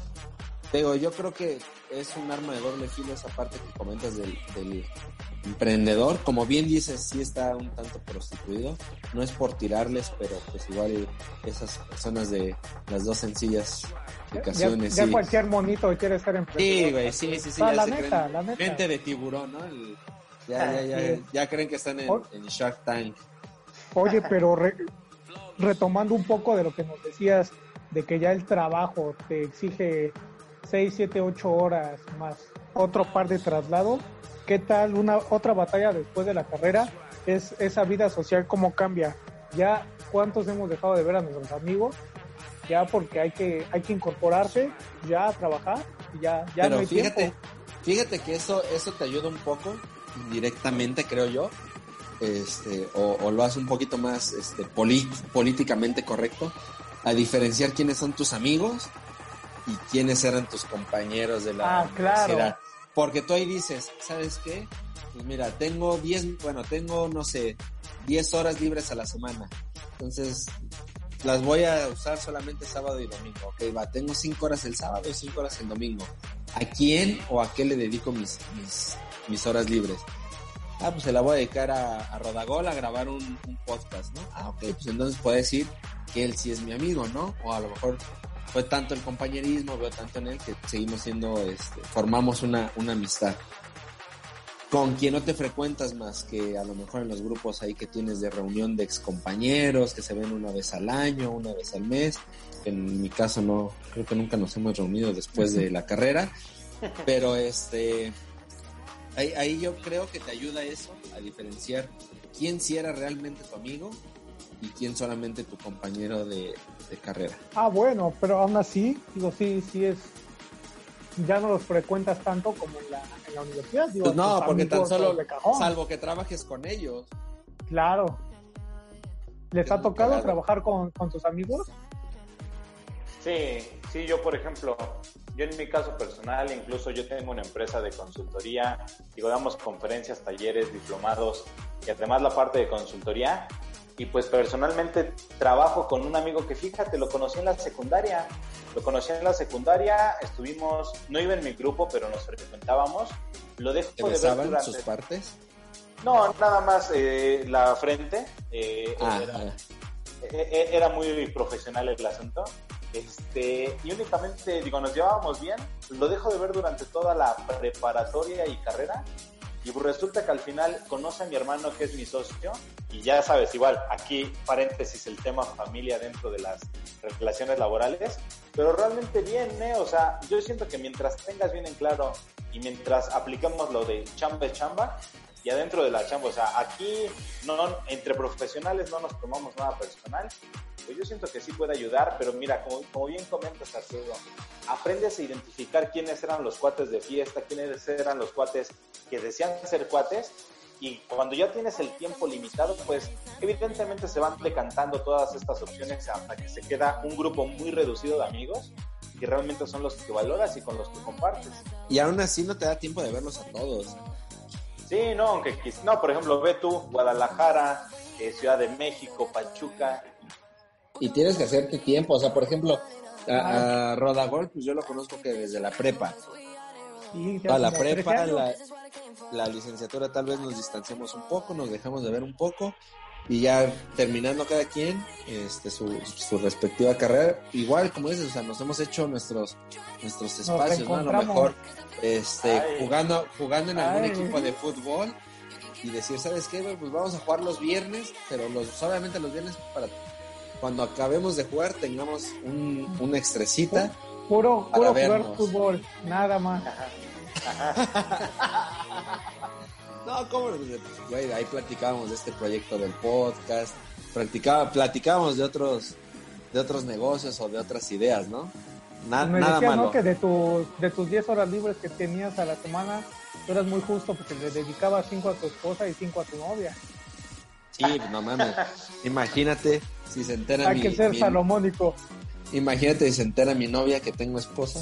digo, yo creo que es un arma de doble filo esa parte que comentas del, del emprendedor. Como bien dices, sí está un tanto prostituido. No es por tirarles, pero pues igual esas personas de las dos sencillas aplicaciones. Ya, cualquier monito quiere estar emprendedor. Sí, güey, sí, sí, sí. la, neta, la neta. Mente de tiburón, ¿no? ya, ya, ya, ya creen que están en, Shark Tank. Oye, pero retomando un poco de lo que nos decías, de que ya el trabajo te exige 6, 7, 8 horas más otro par de traslados, ¿qué tal una otra batalla después de la carrera? Es esa vida social cómo cambia. Ya cuántos hemos dejado de ver a nuestros amigos, ya porque hay que hay que incorporarse, ya a trabajar, y ya ya no hay fíjate, tiempo. fíjate que eso eso te ayuda un poco indirectamente, creo yo. Este, o, lo hace un poquito más este, políticamente correcto, a diferenciar quiénes son tus amigos y quiénes eran tus compañeros de la ah, Claro. Porque tú ahí dices, ¿sabes qué? Pues mira, tengo 10, bueno, tengo, no sé, 10 horas libres a la semana. Entonces, las voy a usar solamente sábado y domingo. Ok, va, tengo 5 horas el sábado y 5 horas el domingo. ¿A quién o a qué le dedico mis, mis, mis horas libres? Ah, pues se la voy a dedicar a, a Rodagol a grabar un, un, podcast, ¿no? Ah, ok, pues entonces puede decir que él sí es mi amigo, ¿no? O a lo mejor fue tanto el compañerismo, veo tanto en él que seguimos siendo, este, formamos una, una amistad. Con quien no te frecuentas más que a lo mejor en los grupos ahí que tienes de reunión de excompañeros que se ven una vez al año, una vez al mes. En mi caso no, creo que nunca nos hemos reunido después de la carrera, pero este, ahí, ahí yo creo que te ayuda eso a diferenciar quién sí era realmente tu amigo y quién solamente tu compañero de, carrera. Ah, bueno, pero aún así, digo, sí, sí es, ya no los frecuentas tanto como en la, en la universidad. Digo, pues no, porque tan solo, salvo que trabajes con ellos. Claro. ¿Les ha tocado trabajar con, con tus amigos? Sí, sí, yo por ejemplo, yo en mi caso personal, incluso yo tengo una empresa de consultoría, digo, damos conferencias, talleres, diplomados y además la parte de consultoría y pues personalmente trabajo con un amigo que fíjate, lo conocí en la secundaria. Lo conocí en la secundaria, estuvimos, no iba en mi grupo, pero nos frecuentábamos. Lo dejo ¿Te de ver durante... sus partes? No, nada más eh, la frente. Eh, ah, era, ah. Eh, era, muy profesional el asunto. Este, y únicamente, digo, nos llevábamos bien. Lo dejo de ver durante toda la preparatoria y carrera. Y pues resulta que al final conoce a mi hermano que es mi socio y ya sabes, igual, aquí paréntesis el tema familia dentro de las relaciones laborales, pero realmente bien, ¿eh? O sea, yo siento que mientras tengas bien en claro y mientras aplicamos lo de chamba es chamba, y adentro de la chamba, o sea, aquí no, entre profesionales no nos tomamos nada personal, pues yo siento que sí puede ayudar, pero mira, como, como bien comentas Arturo, aprendes a identificar quiénes eran los cuates de fiesta, quiénes eran los cuates que desean ser cuates, y cuando ya tienes el tiempo limitado, pues evidentemente se van decantando todas estas opciones hasta que se queda un grupo muy reducido de amigos que realmente son los que valoras y con los que compartes. Y aún así no te da tiempo de verlos a todos. Sí, no, aunque no, por ejemplo, ve tú Guadalajara, eh, Ciudad de México, Pachuca. Y tienes que hacerte tiempo, o sea, por ejemplo, a, Rodagol, pues yo lo conozco que desde la prepa. a la prepa, la, la licenciatura tal vez nos distanciamos un poco, nos dejamos de ver un poco, y ya terminando cada quien este su, su respectiva carrera igual como dices o sea nos hemos hecho nuestros nuestros espacios no a lo mejor este jugando jugando en algún equipo de fútbol y decir, ¿sabes qué? Pues vamos a jugar los viernes, pero los, solamente los viernes para cuando acabemos de jugar tengamos un, una extrecita. Puro, puro jugar fútbol, nada más. No, ¿cómo? Güey, ahí platicábamos de este proyecto del podcast, platicaba, platicábamos de otros, de otros negocios o de otras ideas, ¿no? Na, Me nada decía, ¿no? Que de, tu, de tus 10 horas libres que tenías a la semana, tú eras muy justo porque le dedicabas 5 a tu esposa y 5 a tu novia. Sí, no mames. Imagínate si se entera Hay que ser salomónico. Imagínate si se entera mi novia que tengo esposa.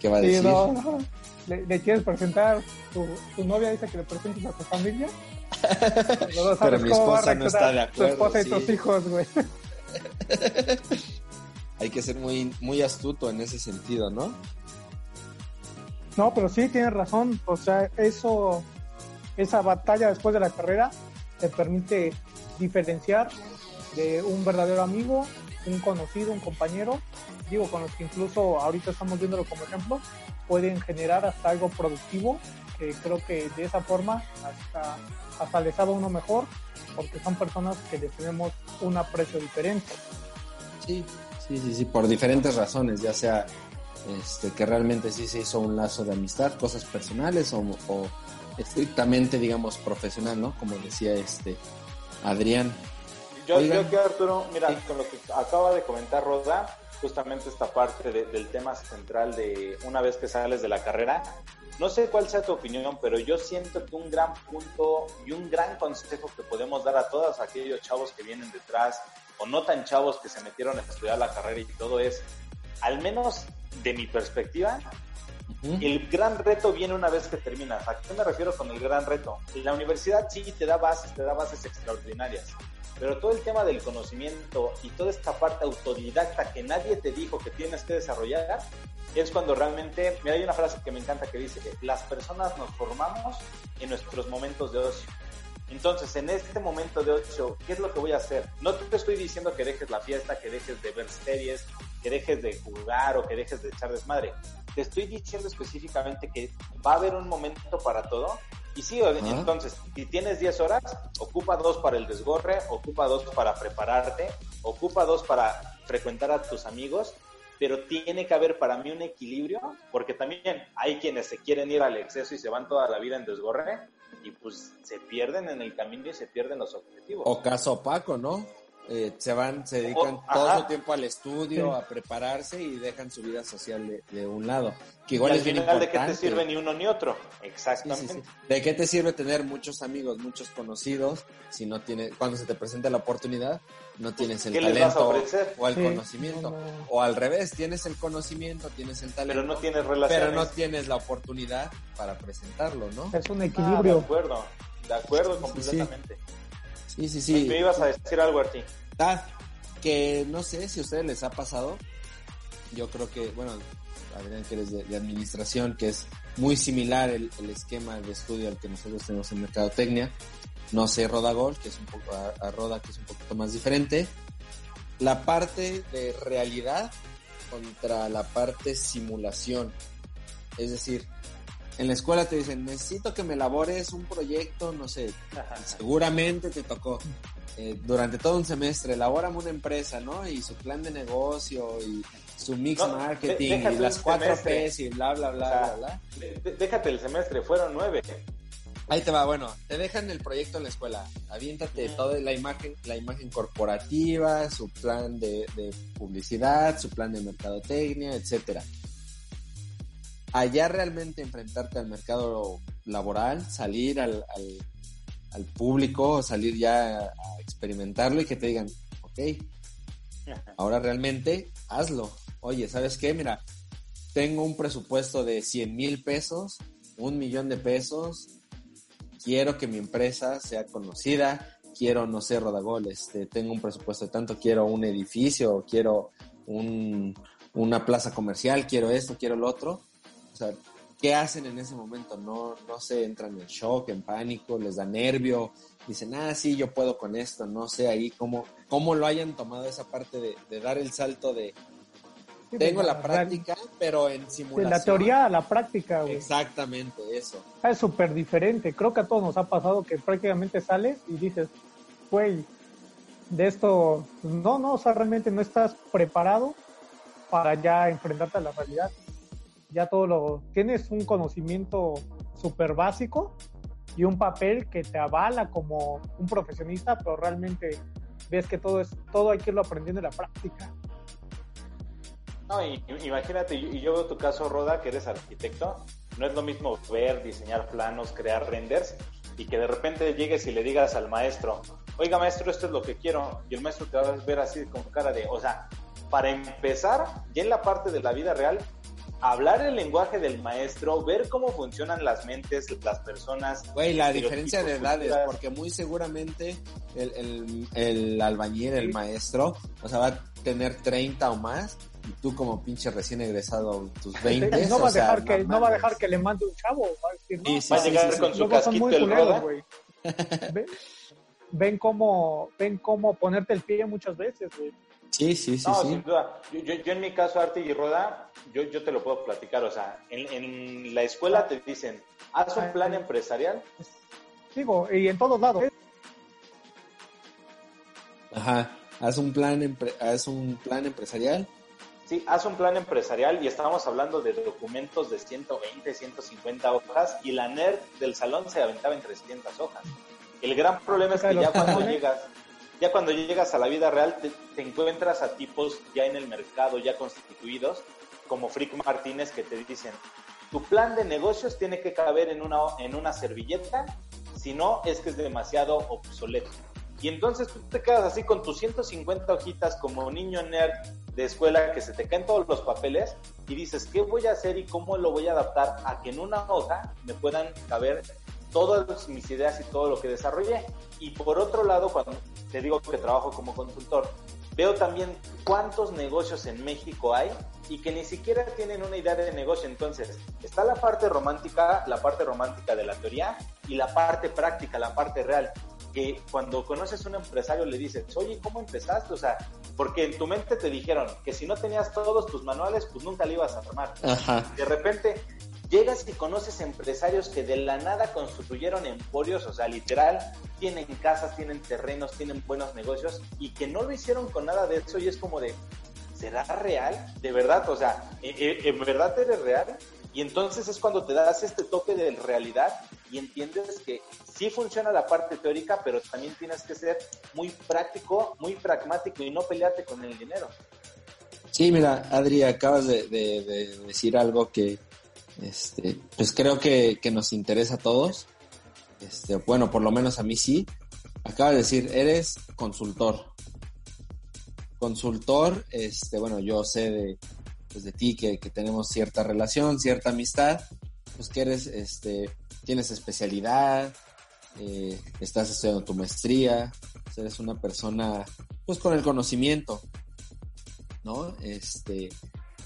¿Qué va a decir? No, ¿Le, quieres presentar? Tu, tu novia dice que le presentes a tu familia. Pero mi esposa no está de acuerdo. Tu esposa y tus hijos, güey. Hay que ser muy, muy astuto en ese sentido, ¿no? No, pero sí, tienes razón. O sea, eso, esa batalla después de la carrera te permite diferenciar de un verdadero amigo, un conocido, un compañero, digo, con los que incluso ahorita estamos viéndolo como ejemplo, pueden generar hasta algo productivo, que creo que de esa forma hasta, hasta les sabe uno mejor, porque son personas que les tenemos un aprecio diferente. Sí, sí, sí, sí, por diferentes razones, ya sea este, que realmente sí se hizo un lazo de amistad, cosas personales o, o estrictamente, digamos, profesional, ¿no? Como decía este Adrián. Yo, yo que Arturo, mira, con lo que acaba de comentar Roda, justamente esta parte del tema central de una vez que sales de la carrera, no sé cuál sea tu opinión, pero yo siento que un gran punto y un gran consejo que podemos dar a todos aquellos chavos que vienen detrás o no tan chavos que se metieron a estudiar la carrera y todo es, al menos de mi perspectiva, el gran reto viene una vez que terminas. ¿A qué me refiero con el gran reto? La universidad sí te da bases, te da bases extraordinarias, pero todo el tema del conocimiento y toda esta parte autodidacta que nadie te dijo que tienes que desarrollar, es cuando realmente, mira, hay una frase que me encanta que dice que las personas nos formamos en nuestros momentos de ocio. Entonces, en este momento de ocio, ¿qué es lo que voy a hacer? No te estoy diciendo que dejes la fiesta, que dejes de ver series, que dejes de jugar o que dejes de echar desmadre. Te estoy diciendo específicamente que va a haber un momento para todo. Y sí, entonces, si tienes 10 horas, ocupa dos para el desgorre, ocupa dos para prepararte, ocupa dos para frecuentar a tus amigos, pero tiene que haber para mí un equilibrio, porque también hay quienes se quieren ir al exceso y se van toda la vida en desgorre, y pues se pierden en el camino y se pierden los objetivos. O caso opaco, ¿no? Eh, se van, se dedican todo su tiempo al estudio, a prepararse y dejan su vida social de, un lado. Que igual es bien importante. ¿De qué te sirve ni uno ni otro? Exactamente. ¿De qué te sirve tener muchos amigos, muchos conocidos, si no tienes, cuando se te presenta la oportunidad, no tienes el talento o el conocimiento? O al revés, tienes el conocimiento, tienes el talento, pero no tienes relaciones. Pero no tienes la oportunidad para presentarlo, ¿no? Es un equilibrio. de acuerdo, de acuerdo completamente. Sí, sí, sí. Me ibas a decir algo a ti. Ah, que no sé si a ustedes les ha pasado. Yo creo que, bueno, Adrián, que eres de, administración, que es muy similar el, esquema de estudio al que nosotros tenemos en Mercadotecnia. No sé, Rodagol, que es un poco, a, Roda, que es un poquito más diferente. La parte de realidad contra la parte simulación. Es decir, en la escuela te dicen, necesito que me elabores un proyecto, no sé, seguramente te tocó eh, durante todo un semestre, elabórame una empresa, ¿no? Y su plan de negocio y su mix marketing y las cuatro P's y bla, bla, bla, bla, bla. Déjate el semestre, fueron nueve. Ahí te va, bueno, te dejan el proyecto en la escuela, aviéntate toda la imagen, la imagen corporativa, su plan de, de publicidad, su plan de mercadotecnia, etcétera allá realmente enfrentarte al mercado laboral, salir al, al, público, salir ya a experimentarlo y que te digan, ok, ahora realmente hazlo. Oye, ¿sabes qué? Mira, tengo un presupuesto de 100 mil pesos, un millón de pesos, quiero que mi empresa sea conocida, quiero, no sé, Rodagol, este, tengo un presupuesto de tanto, quiero un edificio, quiero un, una plaza comercial, quiero esto, quiero lo otro o sea, ¿qué hacen en ese momento? No, no se entran en shock, en pánico, les da nervio, dicen, ah, sí, yo puedo con esto, no sé ahí cómo, cómo lo hayan tomado esa parte de, dar el salto de, Tengo la, práctica, pero en simulación. De la teoría a la práctica, güey. Exactamente, eso. Es súper diferente. Creo que a todos nos ha pasado que prácticamente sales y dices, güey, de esto, pues, no, no, o sea, realmente no estás preparado para ya enfrentarte a la realidad. Ya todo lo, tienes un conocimiento súper básico y un papel que te avala como un profesionista, pero realmente ves que todo es, todo hay que irlo aprendiendo en la práctica. No, y, imagínate, y yo veo tu caso, Roda, que eres arquitecto, no es lo mismo ver, diseñar planos, crear renders, y que de repente llegues y le digas al maestro, oiga maestro, esto es lo que quiero, y el maestro te va a ver así con cara de, o sea, para empezar, ya en la parte de la vida real, hablar el lenguaje del maestro, ver cómo funcionan las mentes, las personas. Güey, la diferencia de edades, porque muy seguramente el, el, el albañil, el maestro, o sea, va a tener 30 o más, y tú como pinche recién egresado tus 20 no va a dejar que no va a dejar que le mande un chavo va a, decir, no, va a llegar con su casquito el roda ven, ven cómo ven cómo ponerte el pie muchas veces güey Sí, sí, sí. No, sí. sin duda. Yo, yo, yo, en mi caso, Arte y Roda, yo, yo te lo puedo platicar. O sea, en, en la escuela te dicen, haz un plan empresarial. Digo, y en todos lados. Ajá, haz un plan, haz un plan empresarial. Sí, haz un plan empresarial y estamos hablando de documentos de 120, 150 hojas y la NERD del salón se aventaba en 300 hojas. El gran problema es que ya cuando llegas ya cuando llegas a la vida real te, encuentras a tipos ya en el mercado, ya constituidos, como Frick Martínez, que te dicen, tu plan de negocios tiene que caber en una, en una servilleta, si no es que es demasiado obsoleto. Y entonces tú te quedas así con tus 150 hojitas como niño nerd de escuela que se te caen todos los papeles y dices, ¿qué voy a hacer y cómo lo voy a adaptar a que en una hoja me puedan caber todas mis ideas y todo lo que desarrollé? Y por otro lado, cuando te digo que trabajo como consultor, veo también cuántos negocios en México hay y que ni siquiera tienen una idea de negocio. Entonces, está la parte romántica, la parte romántica de la teoría y la parte práctica, la parte real. Que cuando conoces a un empresario le dices, oye, ¿cómo empezaste? O sea, porque en tu mente te dijeron que si no tenías todos tus manuales, pues nunca le ibas a armar. Ajá. De repente llegas y conoces empresarios que de la nada construyeron emporios, o sea, literal, tienen casas, tienen terrenos, tienen buenos negocios y que no lo hicieron con nada de eso y es como de, ¿será real? ¿De verdad? O sea, ¿en verdad eres real? Y entonces es cuando te das este toque de realidad y entiendes que sí funciona la parte teórica, pero también tienes que ser muy práctico, muy pragmático y no pelearte con el dinero. Sí, mira, Adri, acabas de decir algo que, este, pues creo que, que, nos interesa a todos. Este, bueno, por lo menos a mí sí. Acaba de decir, eres consultor. Consultor, este, bueno, yo sé de, pues de ti que, que, tenemos cierta relación, cierta amistad, pues que eres, este, tienes especialidad, eh, estás estudiando tu maestría, pues eres una persona, pues con el conocimiento, ¿no? Este,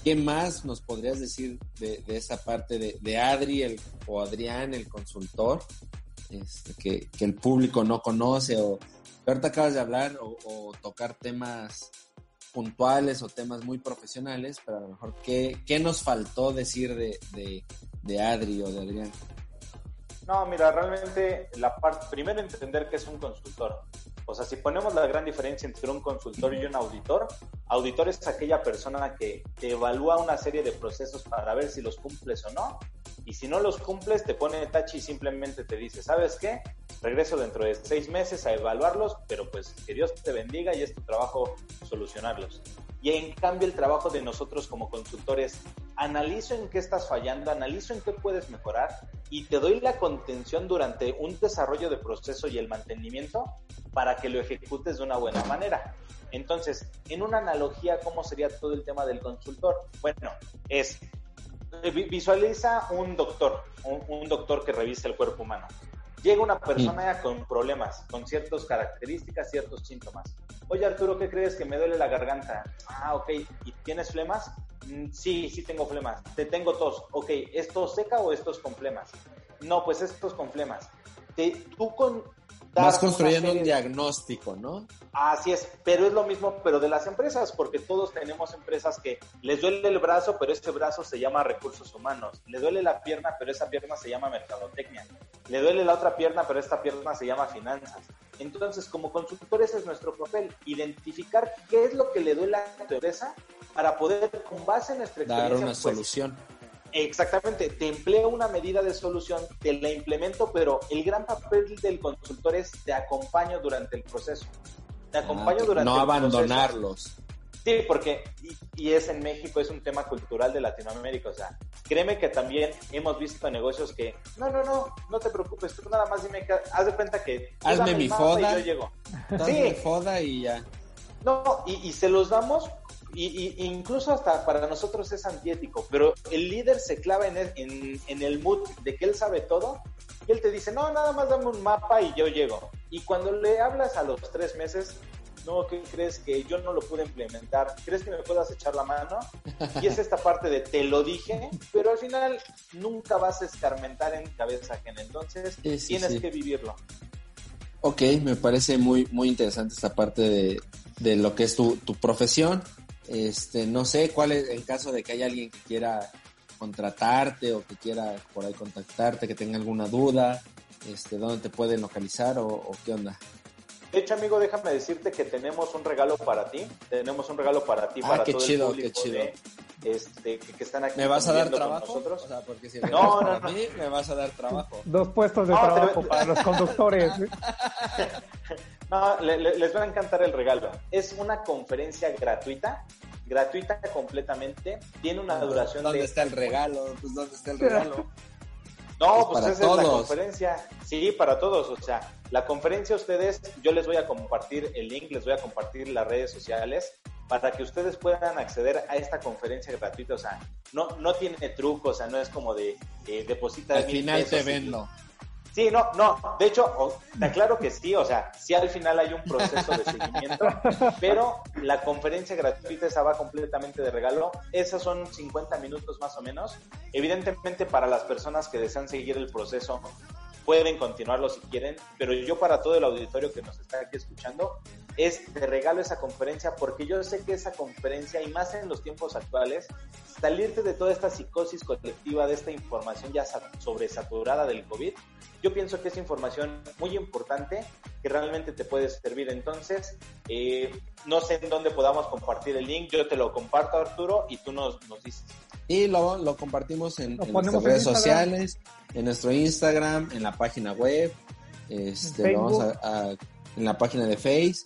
¿Qué más nos podrías decir de, esa parte de, Adri el, o Adrián, el consultor, este, que, el público no conoce? O ahorita acabas de hablar o, o, tocar temas puntuales o temas muy profesionales, pero a lo mejor, ¿qué, qué nos faltó decir de, de, de Adri o de Adrián? No, mira, realmente la parte, primero entender que es un consultor. O sea, si ponemos la gran diferencia entre un consultor y un auditor, auditor es aquella persona que evalúa una serie de procesos para ver si los cumples o no. Y si no los cumples, te pone tachi y simplemente te dice, ¿sabes qué? Regreso dentro de seis meses a evaluarlos, pero pues que Dios te bendiga y es tu trabajo solucionarlos. Y en cambio el trabajo de nosotros como consultores, analizo en qué estás fallando, analizo en qué puedes mejorar y te doy la contención durante un desarrollo de proceso y el mantenimiento para que lo ejecutes de una buena manera. Entonces, en una analogía, ¿cómo sería todo el tema del consultor? Bueno, es, visualiza un doctor, un, un doctor que revisa el cuerpo humano. Llega una persona sí. con problemas, con ciertas características, ciertos síntomas. Oye Arturo, ¿qué crees que me duele la garganta? Ah, ok. ¿Y tienes flemas? Mm, sí, sí tengo flemas. Te tengo tos. Ok, ¿es tos seca o es tos con flemas? No, pues es tos con flemas. Te, tú con Vas construyendo un diagnóstico, ¿no? Así es, pero es lo mismo, pero de las empresas, porque todos tenemos empresas que les duele el brazo, pero este brazo se llama recursos humanos. Le duele la pierna, pero esa pierna se llama mercadotecnia. Le duele la otra pierna, pero esta pierna se llama finanzas. Entonces, como consultores es nuestro papel, identificar qué es lo que le duele a tu empresa para poder, con base en nuestra experiencia, dar una pues, solución Exactamente, te empleo una medida de solución, te la implemento, pero el gran papel del consultor es te acompaño durante el proceso. Te ah, acompaño durante no abandonarlos. Sí, porque, y, es en México, es un tema cultural de Latinoamérica, o sea, créeme que también hemos visto negocios que, no, no, no, no te preocupes, tú nada más dime, que, haz de cuenta que... Hazme mi foda. Y yo llego. Sí. mi foda y ya. No, y, y se los damos y, incluso hasta para nosotros es antiético, pero el líder se clava en el, en, el mood de que él sabe todo y él te dice, no, nada más dame un mapa y yo llego. Y cuando le hablas a los tres meses, no, ¿qué crees que yo no lo pude implementar? ¿Crees que me puedas echar la mano? Y es esta parte de te lo dije, pero al final nunca vas a escarmentar en cabeza ajena, entonces tienes que vivirlo. Ok, me parece muy, muy interesante esta parte de, de lo que es tu, tu profesión este, no sé cuál es, en caso de que haya alguien que quiera contratarte o que quiera por ahí contactarte, que tenga alguna duda, este, dónde te pueden localizar o, qué onda. De hecho, amigo, déjame decirte que tenemos un regalo para ti. Tenemos un regalo para ti, ah, para qué chido, qué chido. este, que, están aquí. ¿Me vas a dar trabajo? O sea, porque si no, no, no. Mí, me vas a dar trabajo. Dos puestos de trabajo para los conductores. No, les va a encantar el regalo. Es una conferencia gratuita, gratuita completamente. Tiene una duración ¿Dónde está el regalo? Pues ¿dónde está el regalo? No, pues esa es la conferencia. Sí, para todos. O sea, la conferencia ustedes, yo les voy a compartir el link, les voy a compartir las redes sociales para que ustedes puedan acceder a esta conferencia gratuita. O sea, no, no tiene truco, o sea, no es como de eh, depositar. Al final te vendo. Sí, no, no, de hecho, está claro que sí, o sea, sí al final hay un proceso de seguimiento, pero la conferencia gratuita esa va completamente de regalo, esas son 50 minutos más o menos, evidentemente para las personas que desean seguir el proceso pueden continuarlo si quieren, pero yo para todo el auditorio que nos está aquí escuchando, es de regalo esa conferencia porque yo sé que esa conferencia, y más en los tiempos actuales, salirte de toda esta psicosis colectiva, de esta información ya sobresaturada del COVID, yo pienso que es información muy importante que realmente te puede servir. Entonces, eh, no sé en dónde podamos compartir el link, yo te lo comparto Arturo y tú nos, nos dices. Y lo, lo compartimos en, nuestras redes sociales, en nuestro Instagram, en la página web, este, vamos a, en la página de Face,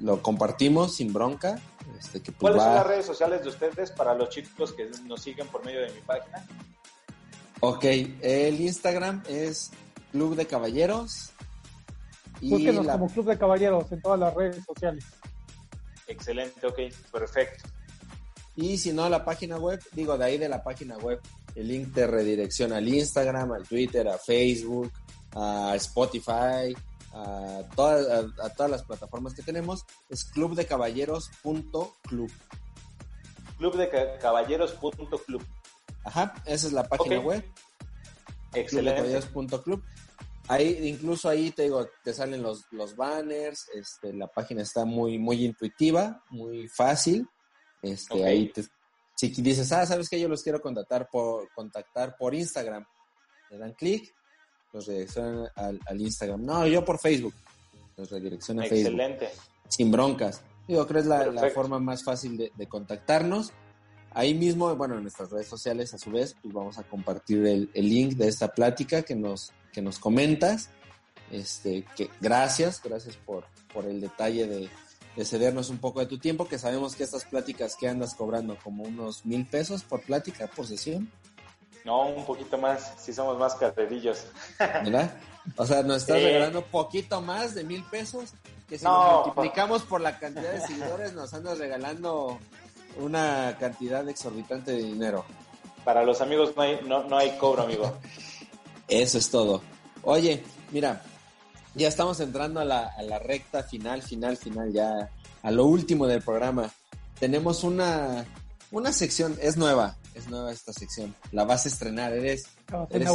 lo compartimos sin bronca. Este, que pues ¿Cuáles son las redes sociales de ustedes para los chicos que nos siguen por medio de mi página? Ok, el Instagram es Club de Caballeros. Búsquenos como Club de Caballeros en todas las redes sociales. Excelente, ok, perfecto. Y si no, la página web, digo, de ahí de la página web, el link te redirecciona al Instagram, al Twitter, a Facebook, a Spotify, a todas, a, todas las plataformas que tenemos. Es clubdecaballeros.club. Clubdecaballeros.club. Ajá, esa es la página web. Excelente. Clubdecaballeros.club. Ahí, incluso ahí te digo, te salen los, los banners, este, la página está muy, muy intuitiva, muy fácil. Este, ahí si dices, ah, sabes que yo los quiero contactar por, contactar por Instagram, le dan clic, los redireccionan al, Instagram. No, yo por Facebook, los redireccionan a Facebook. Excelente. Sin broncas. Digo, creo que es la, forma más fácil de, contactarnos. Ahí mismo, bueno, en nuestras redes sociales, a su vez, pues vamos a compartir el, link de esta plática que nos, que nos comentas. Este, que gracias, gracias por, por el detalle de, de cedernos un poco de tu tiempo, que sabemos que estas pláticas que andas cobrando como unos mil pesos por plática, por sesión. No, un poquito más, si somos más carrerillos. ¿Verdad? O sea, nos estás regalando poquito más de mil pesos, que si no, multiplicamos por la cantidad de seguidores, nos andas regalando una cantidad exorbitante de dinero. Para los amigos no hay, no, no hay cobro, amigo. Eso es todo. Oye, mira, ya estamos entrando a la, a la recta final, final, final, ya a lo último del programa. Tenemos una, una sección, es nueva, es nueva esta sección. La vas a estrenar, eres, eres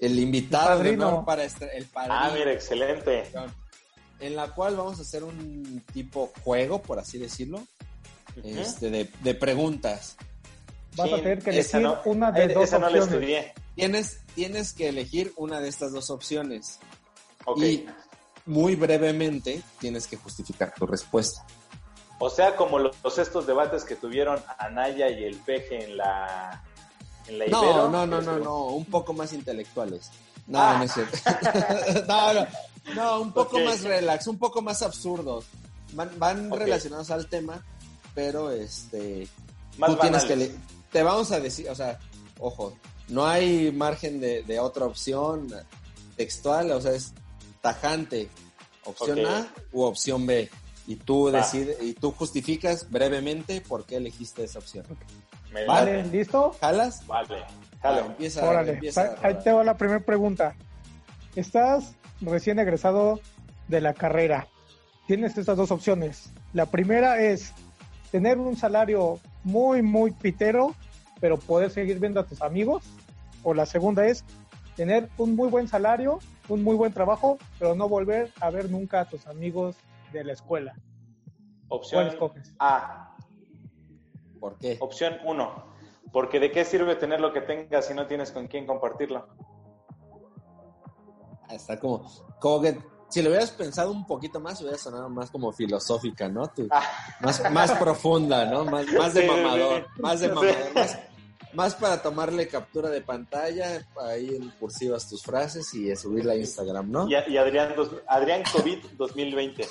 el invitado de honor para el padrino. Ah, mira, excelente. En la cual vamos a hacer un tipo juego, por así decirlo, este, de, de, preguntas. Vas a tener que elegir una de dos esa opciones. No la Tienes, tienes que elegir una de estas dos opciones. Y muy brevemente tienes que justificar tu respuesta. O sea, como los, estos debates que tuvieron Anaya y el Peje en la, en la no, No, no, no, no, un poco más intelectuales. No, no es cierto. no, no, no, un poco más relax, un poco más absurdos. Van, relacionados al tema, pero este... Más tú tienes que... te vamos a decir, o sea, ojo, no hay margen de, de otra opción textual, o sea, es tajante, opción A u opción B. Y tú decides, y tú justificas brevemente por qué elegiste esa opción. ¿Vale? ¿Listo? ¿Jalas? Vale. Jala. empieza, empieza, Ahí te va la primera pregunta. Estás recién egresado de la carrera. Tienes estas dos opciones. La primera es tener un salario muy, muy pitero, pero poder seguir viendo a tus amigos. O la segunda es tener un muy buen salario, un muy buen trabajo, pero no volver a ver nunca a tus amigos de la escuela. Opción A. ¿Por qué? Opción 1. Porque de qué sirve tener lo que tengas si no tienes con quién compartirlo. Ah, está como, como que si lo hubieras pensado un poquito más, hubiera sonado más como filosófica, ¿no? Ah. más, más profunda, ¿no? Más, más de mamador, más de mamador, más, más para tomarle captura de pantalla, ahí en cursivas tus frases y subirla a Instagram, ¿no? Y, Adrián, Adrián COVID 2020.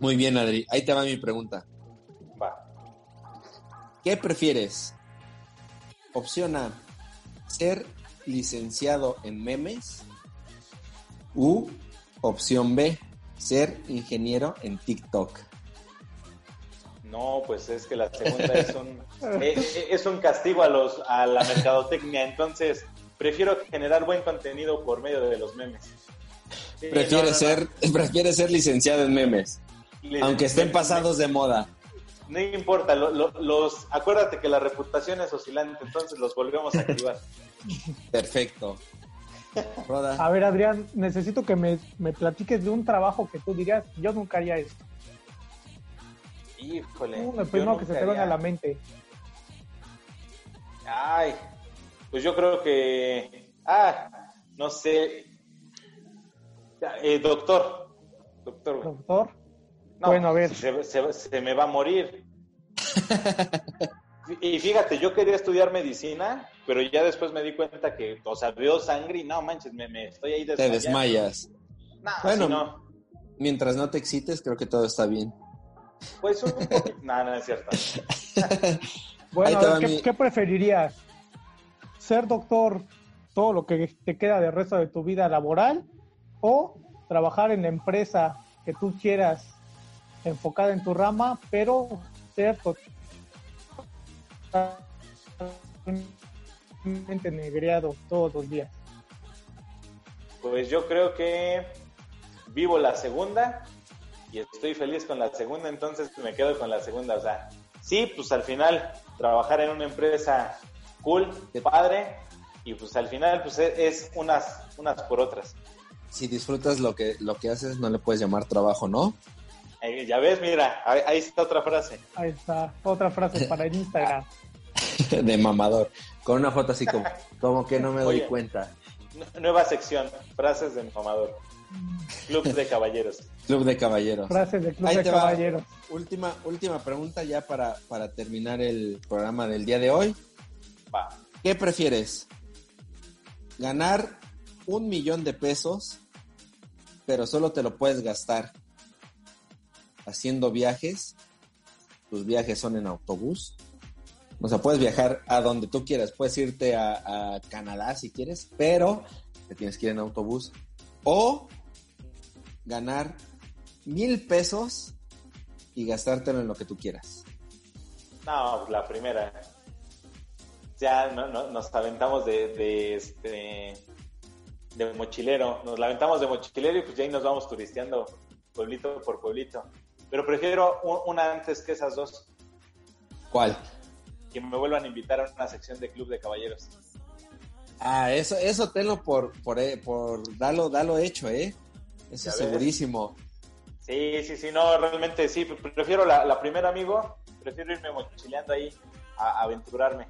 Muy bien, Adri. Ahí te va mi pregunta. Va. ¿Qué prefieres? Opción A, ser licenciado en memes. U, opción B, ser ingeniero en TikTok. No, pues es que la segunda es un, eh, eh, es un castigo a, los, a la mercadotecnia, entonces prefiero generar buen contenido por medio de los memes. prefiere, ser, prefiere ser licenciado en memes, aunque estén pasados de moda. No importa, los, acuérdate que la reputación es oscilante, entonces los volvemos a activar. Perfecto. A ver, Adrián, necesito que me, me platiques de un trabajo que tú dirías, yo nunca haría esto. Híjole. el primero que se te venga a la mente. Ay, pues yo creo que. Ah, no sé. Eh, doctor. Doctor. Doctor. bueno, a ver. Se, me va a morir. y fíjate, yo quería estudiar medicina, pero ya después me di cuenta que, o sea, veo sangre y no manches, me, estoy ahí desmayando. Te desmayas. bueno, no. mientras no te excites, creo que todo está bien. Pues un poquito. no, no es cierto. bueno, ¿qué, preferirías? ¿Ser doctor todo lo que te queda del resto de tu vida laboral o trabajar en la empresa que tú quieras enfocada en tu rama, pero ser totalmente negreado todos los días? Pues yo creo que vivo la segunda y estoy feliz con la segunda, entonces me quedo con la segunda. O sea, sí, pues al final trabajar en una empresa cool, padre, y pues al final pues e-, es unas, unas por otras. Si disfrutas lo que, lo que haces, no le puedes llamar trabajo, ¿no? ya ves, mira, ahí, está otra frase. Ahí está, otra frase para el Instagram. de mamador, con una foto así como, como que no me doy cuenta. Nueva sección, frases de mamador. Club de caballeros. Club de caballeros. Frases de Club de caballeros. Última, última pregunta ya para, para terminar el programa del día de hoy. Va. ¿Qué prefieres? ¿Ganar un millón de pesos, pero solo te lo puedes gastar haciendo viajes? Tus viajes son en autobús. O sea, puedes viajar a donde tú quieras. Puedes irte a, a Canadá si quieres, pero te tienes que ir en autobús. O ganar mil pesos y gastártelo en lo que tú quieras. No, la primera. Ya nos aventamos de, este de mochilero, nos lamentamos de mochilero y pues ya ahí nos vamos turisteando pueblito por pueblito. Pero prefiero una antes que esas dos. ¿Cuál? Que me vuelvan a invitar a una sección de Club de Caballeros. Ah, eso, eso tenlo por, por, eh, por darlo, darlo hecho, ¿eh? Eso es segurísimo. Sí, sí, sí, no, realmente sí, prefiero la, la primera, amigo, prefiero irme mochileando ahí a, aventurarme.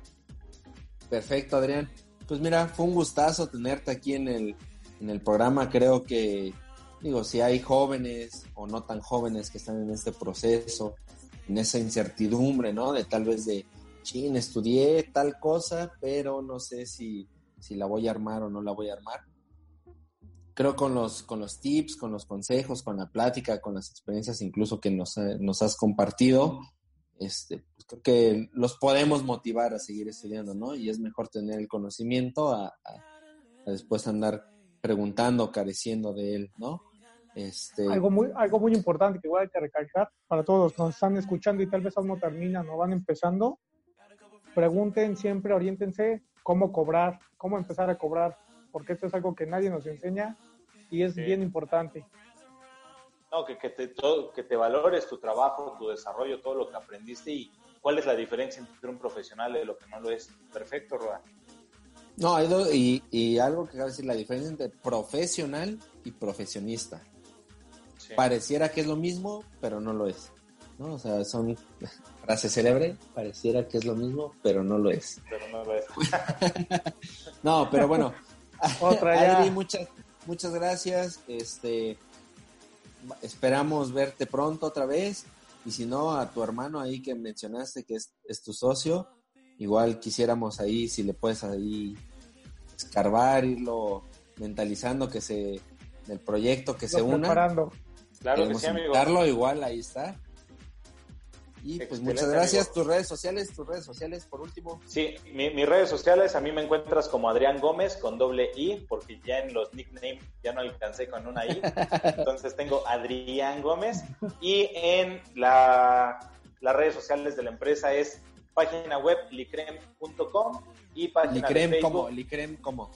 Perfecto, Adrián. Pues mira, fue un gustazo tenerte aquí en el, en el programa. Creo que, digo, si hay jóvenes o no tan jóvenes que están en este proceso, en esa incertidumbre, ¿no? De tal vez de, chin, estudié tal cosa, pero no sé si, si la voy a armar o no la voy a armar creo con los, con los tips, con los consejos, con la plática, con las experiencias incluso que nos, eh, nos has compartido, este, pues creo que los podemos motivar a seguir estudiando, ¿no? Y es mejor tener el conocimiento a, después andar preguntando, careciendo de él, ¿no? Este... Algo, muy, algo muy importante que voy a recalcar para todos los que nos están escuchando y tal vez aún no terminan o van empezando, pregunten siempre, oriéntense cómo cobrar, cómo empezar a cobrar, porque esto es algo que nadie nos enseña y es bien importante. No, que, que, te, todo, que te valores tu trabajo, tu desarrollo, todo lo que aprendiste y cuál es la diferencia entre un profesional y lo que no lo es. Perfecto, Roa. No, y, y algo que cabe decir, la diferencia entre profesional y profesionista. Pareciera que es lo mismo, pero no lo es. ¿no? O sea, son frase célebre, pareciera que es lo mismo, pero no lo es. Pero no lo es. no, pero bueno, Otra muchas, muchas gracias. Este, esperamos verte pronto otra vez. Y si no, a tu hermano ahí que mencionaste que es, tu socio, igual quisiéramos ahí, si le puedes ahí escarbar, irlo mentalizando que se, el proyecto que se una. Claro que sí, amigo. igual ahí está. Y pues muchas gracias. Tus redes sociales, tus redes sociales por último. Sí, mis redes sociales a mí me encuentras como Adrián Gómez con doble I, porque ya en los nicknames ya no alcancé con una I. Entonces tengo Adrián Gómez. Y en la, las redes sociales de la empresa es página web licrem.com y página Licrem de Facebook. ¿Cómo? Licrem cómo?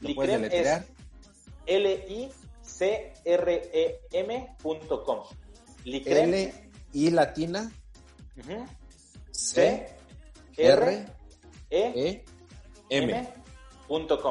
Licrem es L-I-C-R-E-M.com. Licrem. L I latina C, R, E, M.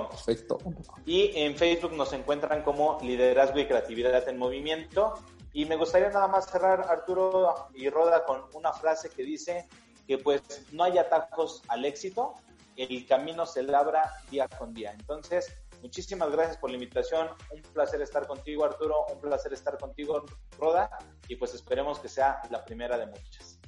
Perfecto. Y en Facebook nos encuentran como Liderazgo y Creatividad en Movimiento. Y me gustaría nada más cerrar, Arturo y Roda, con una frase que dice que pues no hay atajos al éxito, el camino se labra día con día. Entonces, muchísimas gracias por la invitación, un placer estar contigo, Arturo, un placer estar contigo, Roda, y pues esperemos que sea la primera de muchas.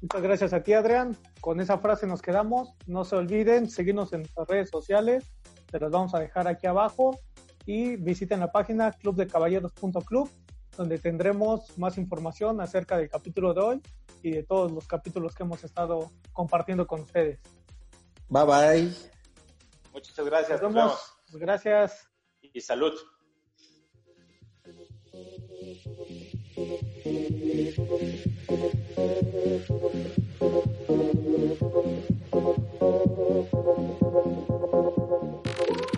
Muchas gracias a ti, Adrián. Con esa frase nos quedamos. No se olviden, seguirnos en nuestras redes sociales. Se las vamos a dejar aquí abajo. Y visiten la página clubdecaballeros.club, donde tendremos más información acerca del capítulo de hoy y de todos los capítulos que hemos estado compartiendo con ustedes. Bye bye. Muchas gracias. Nos vemos. Gracias. Y salud. Thank you.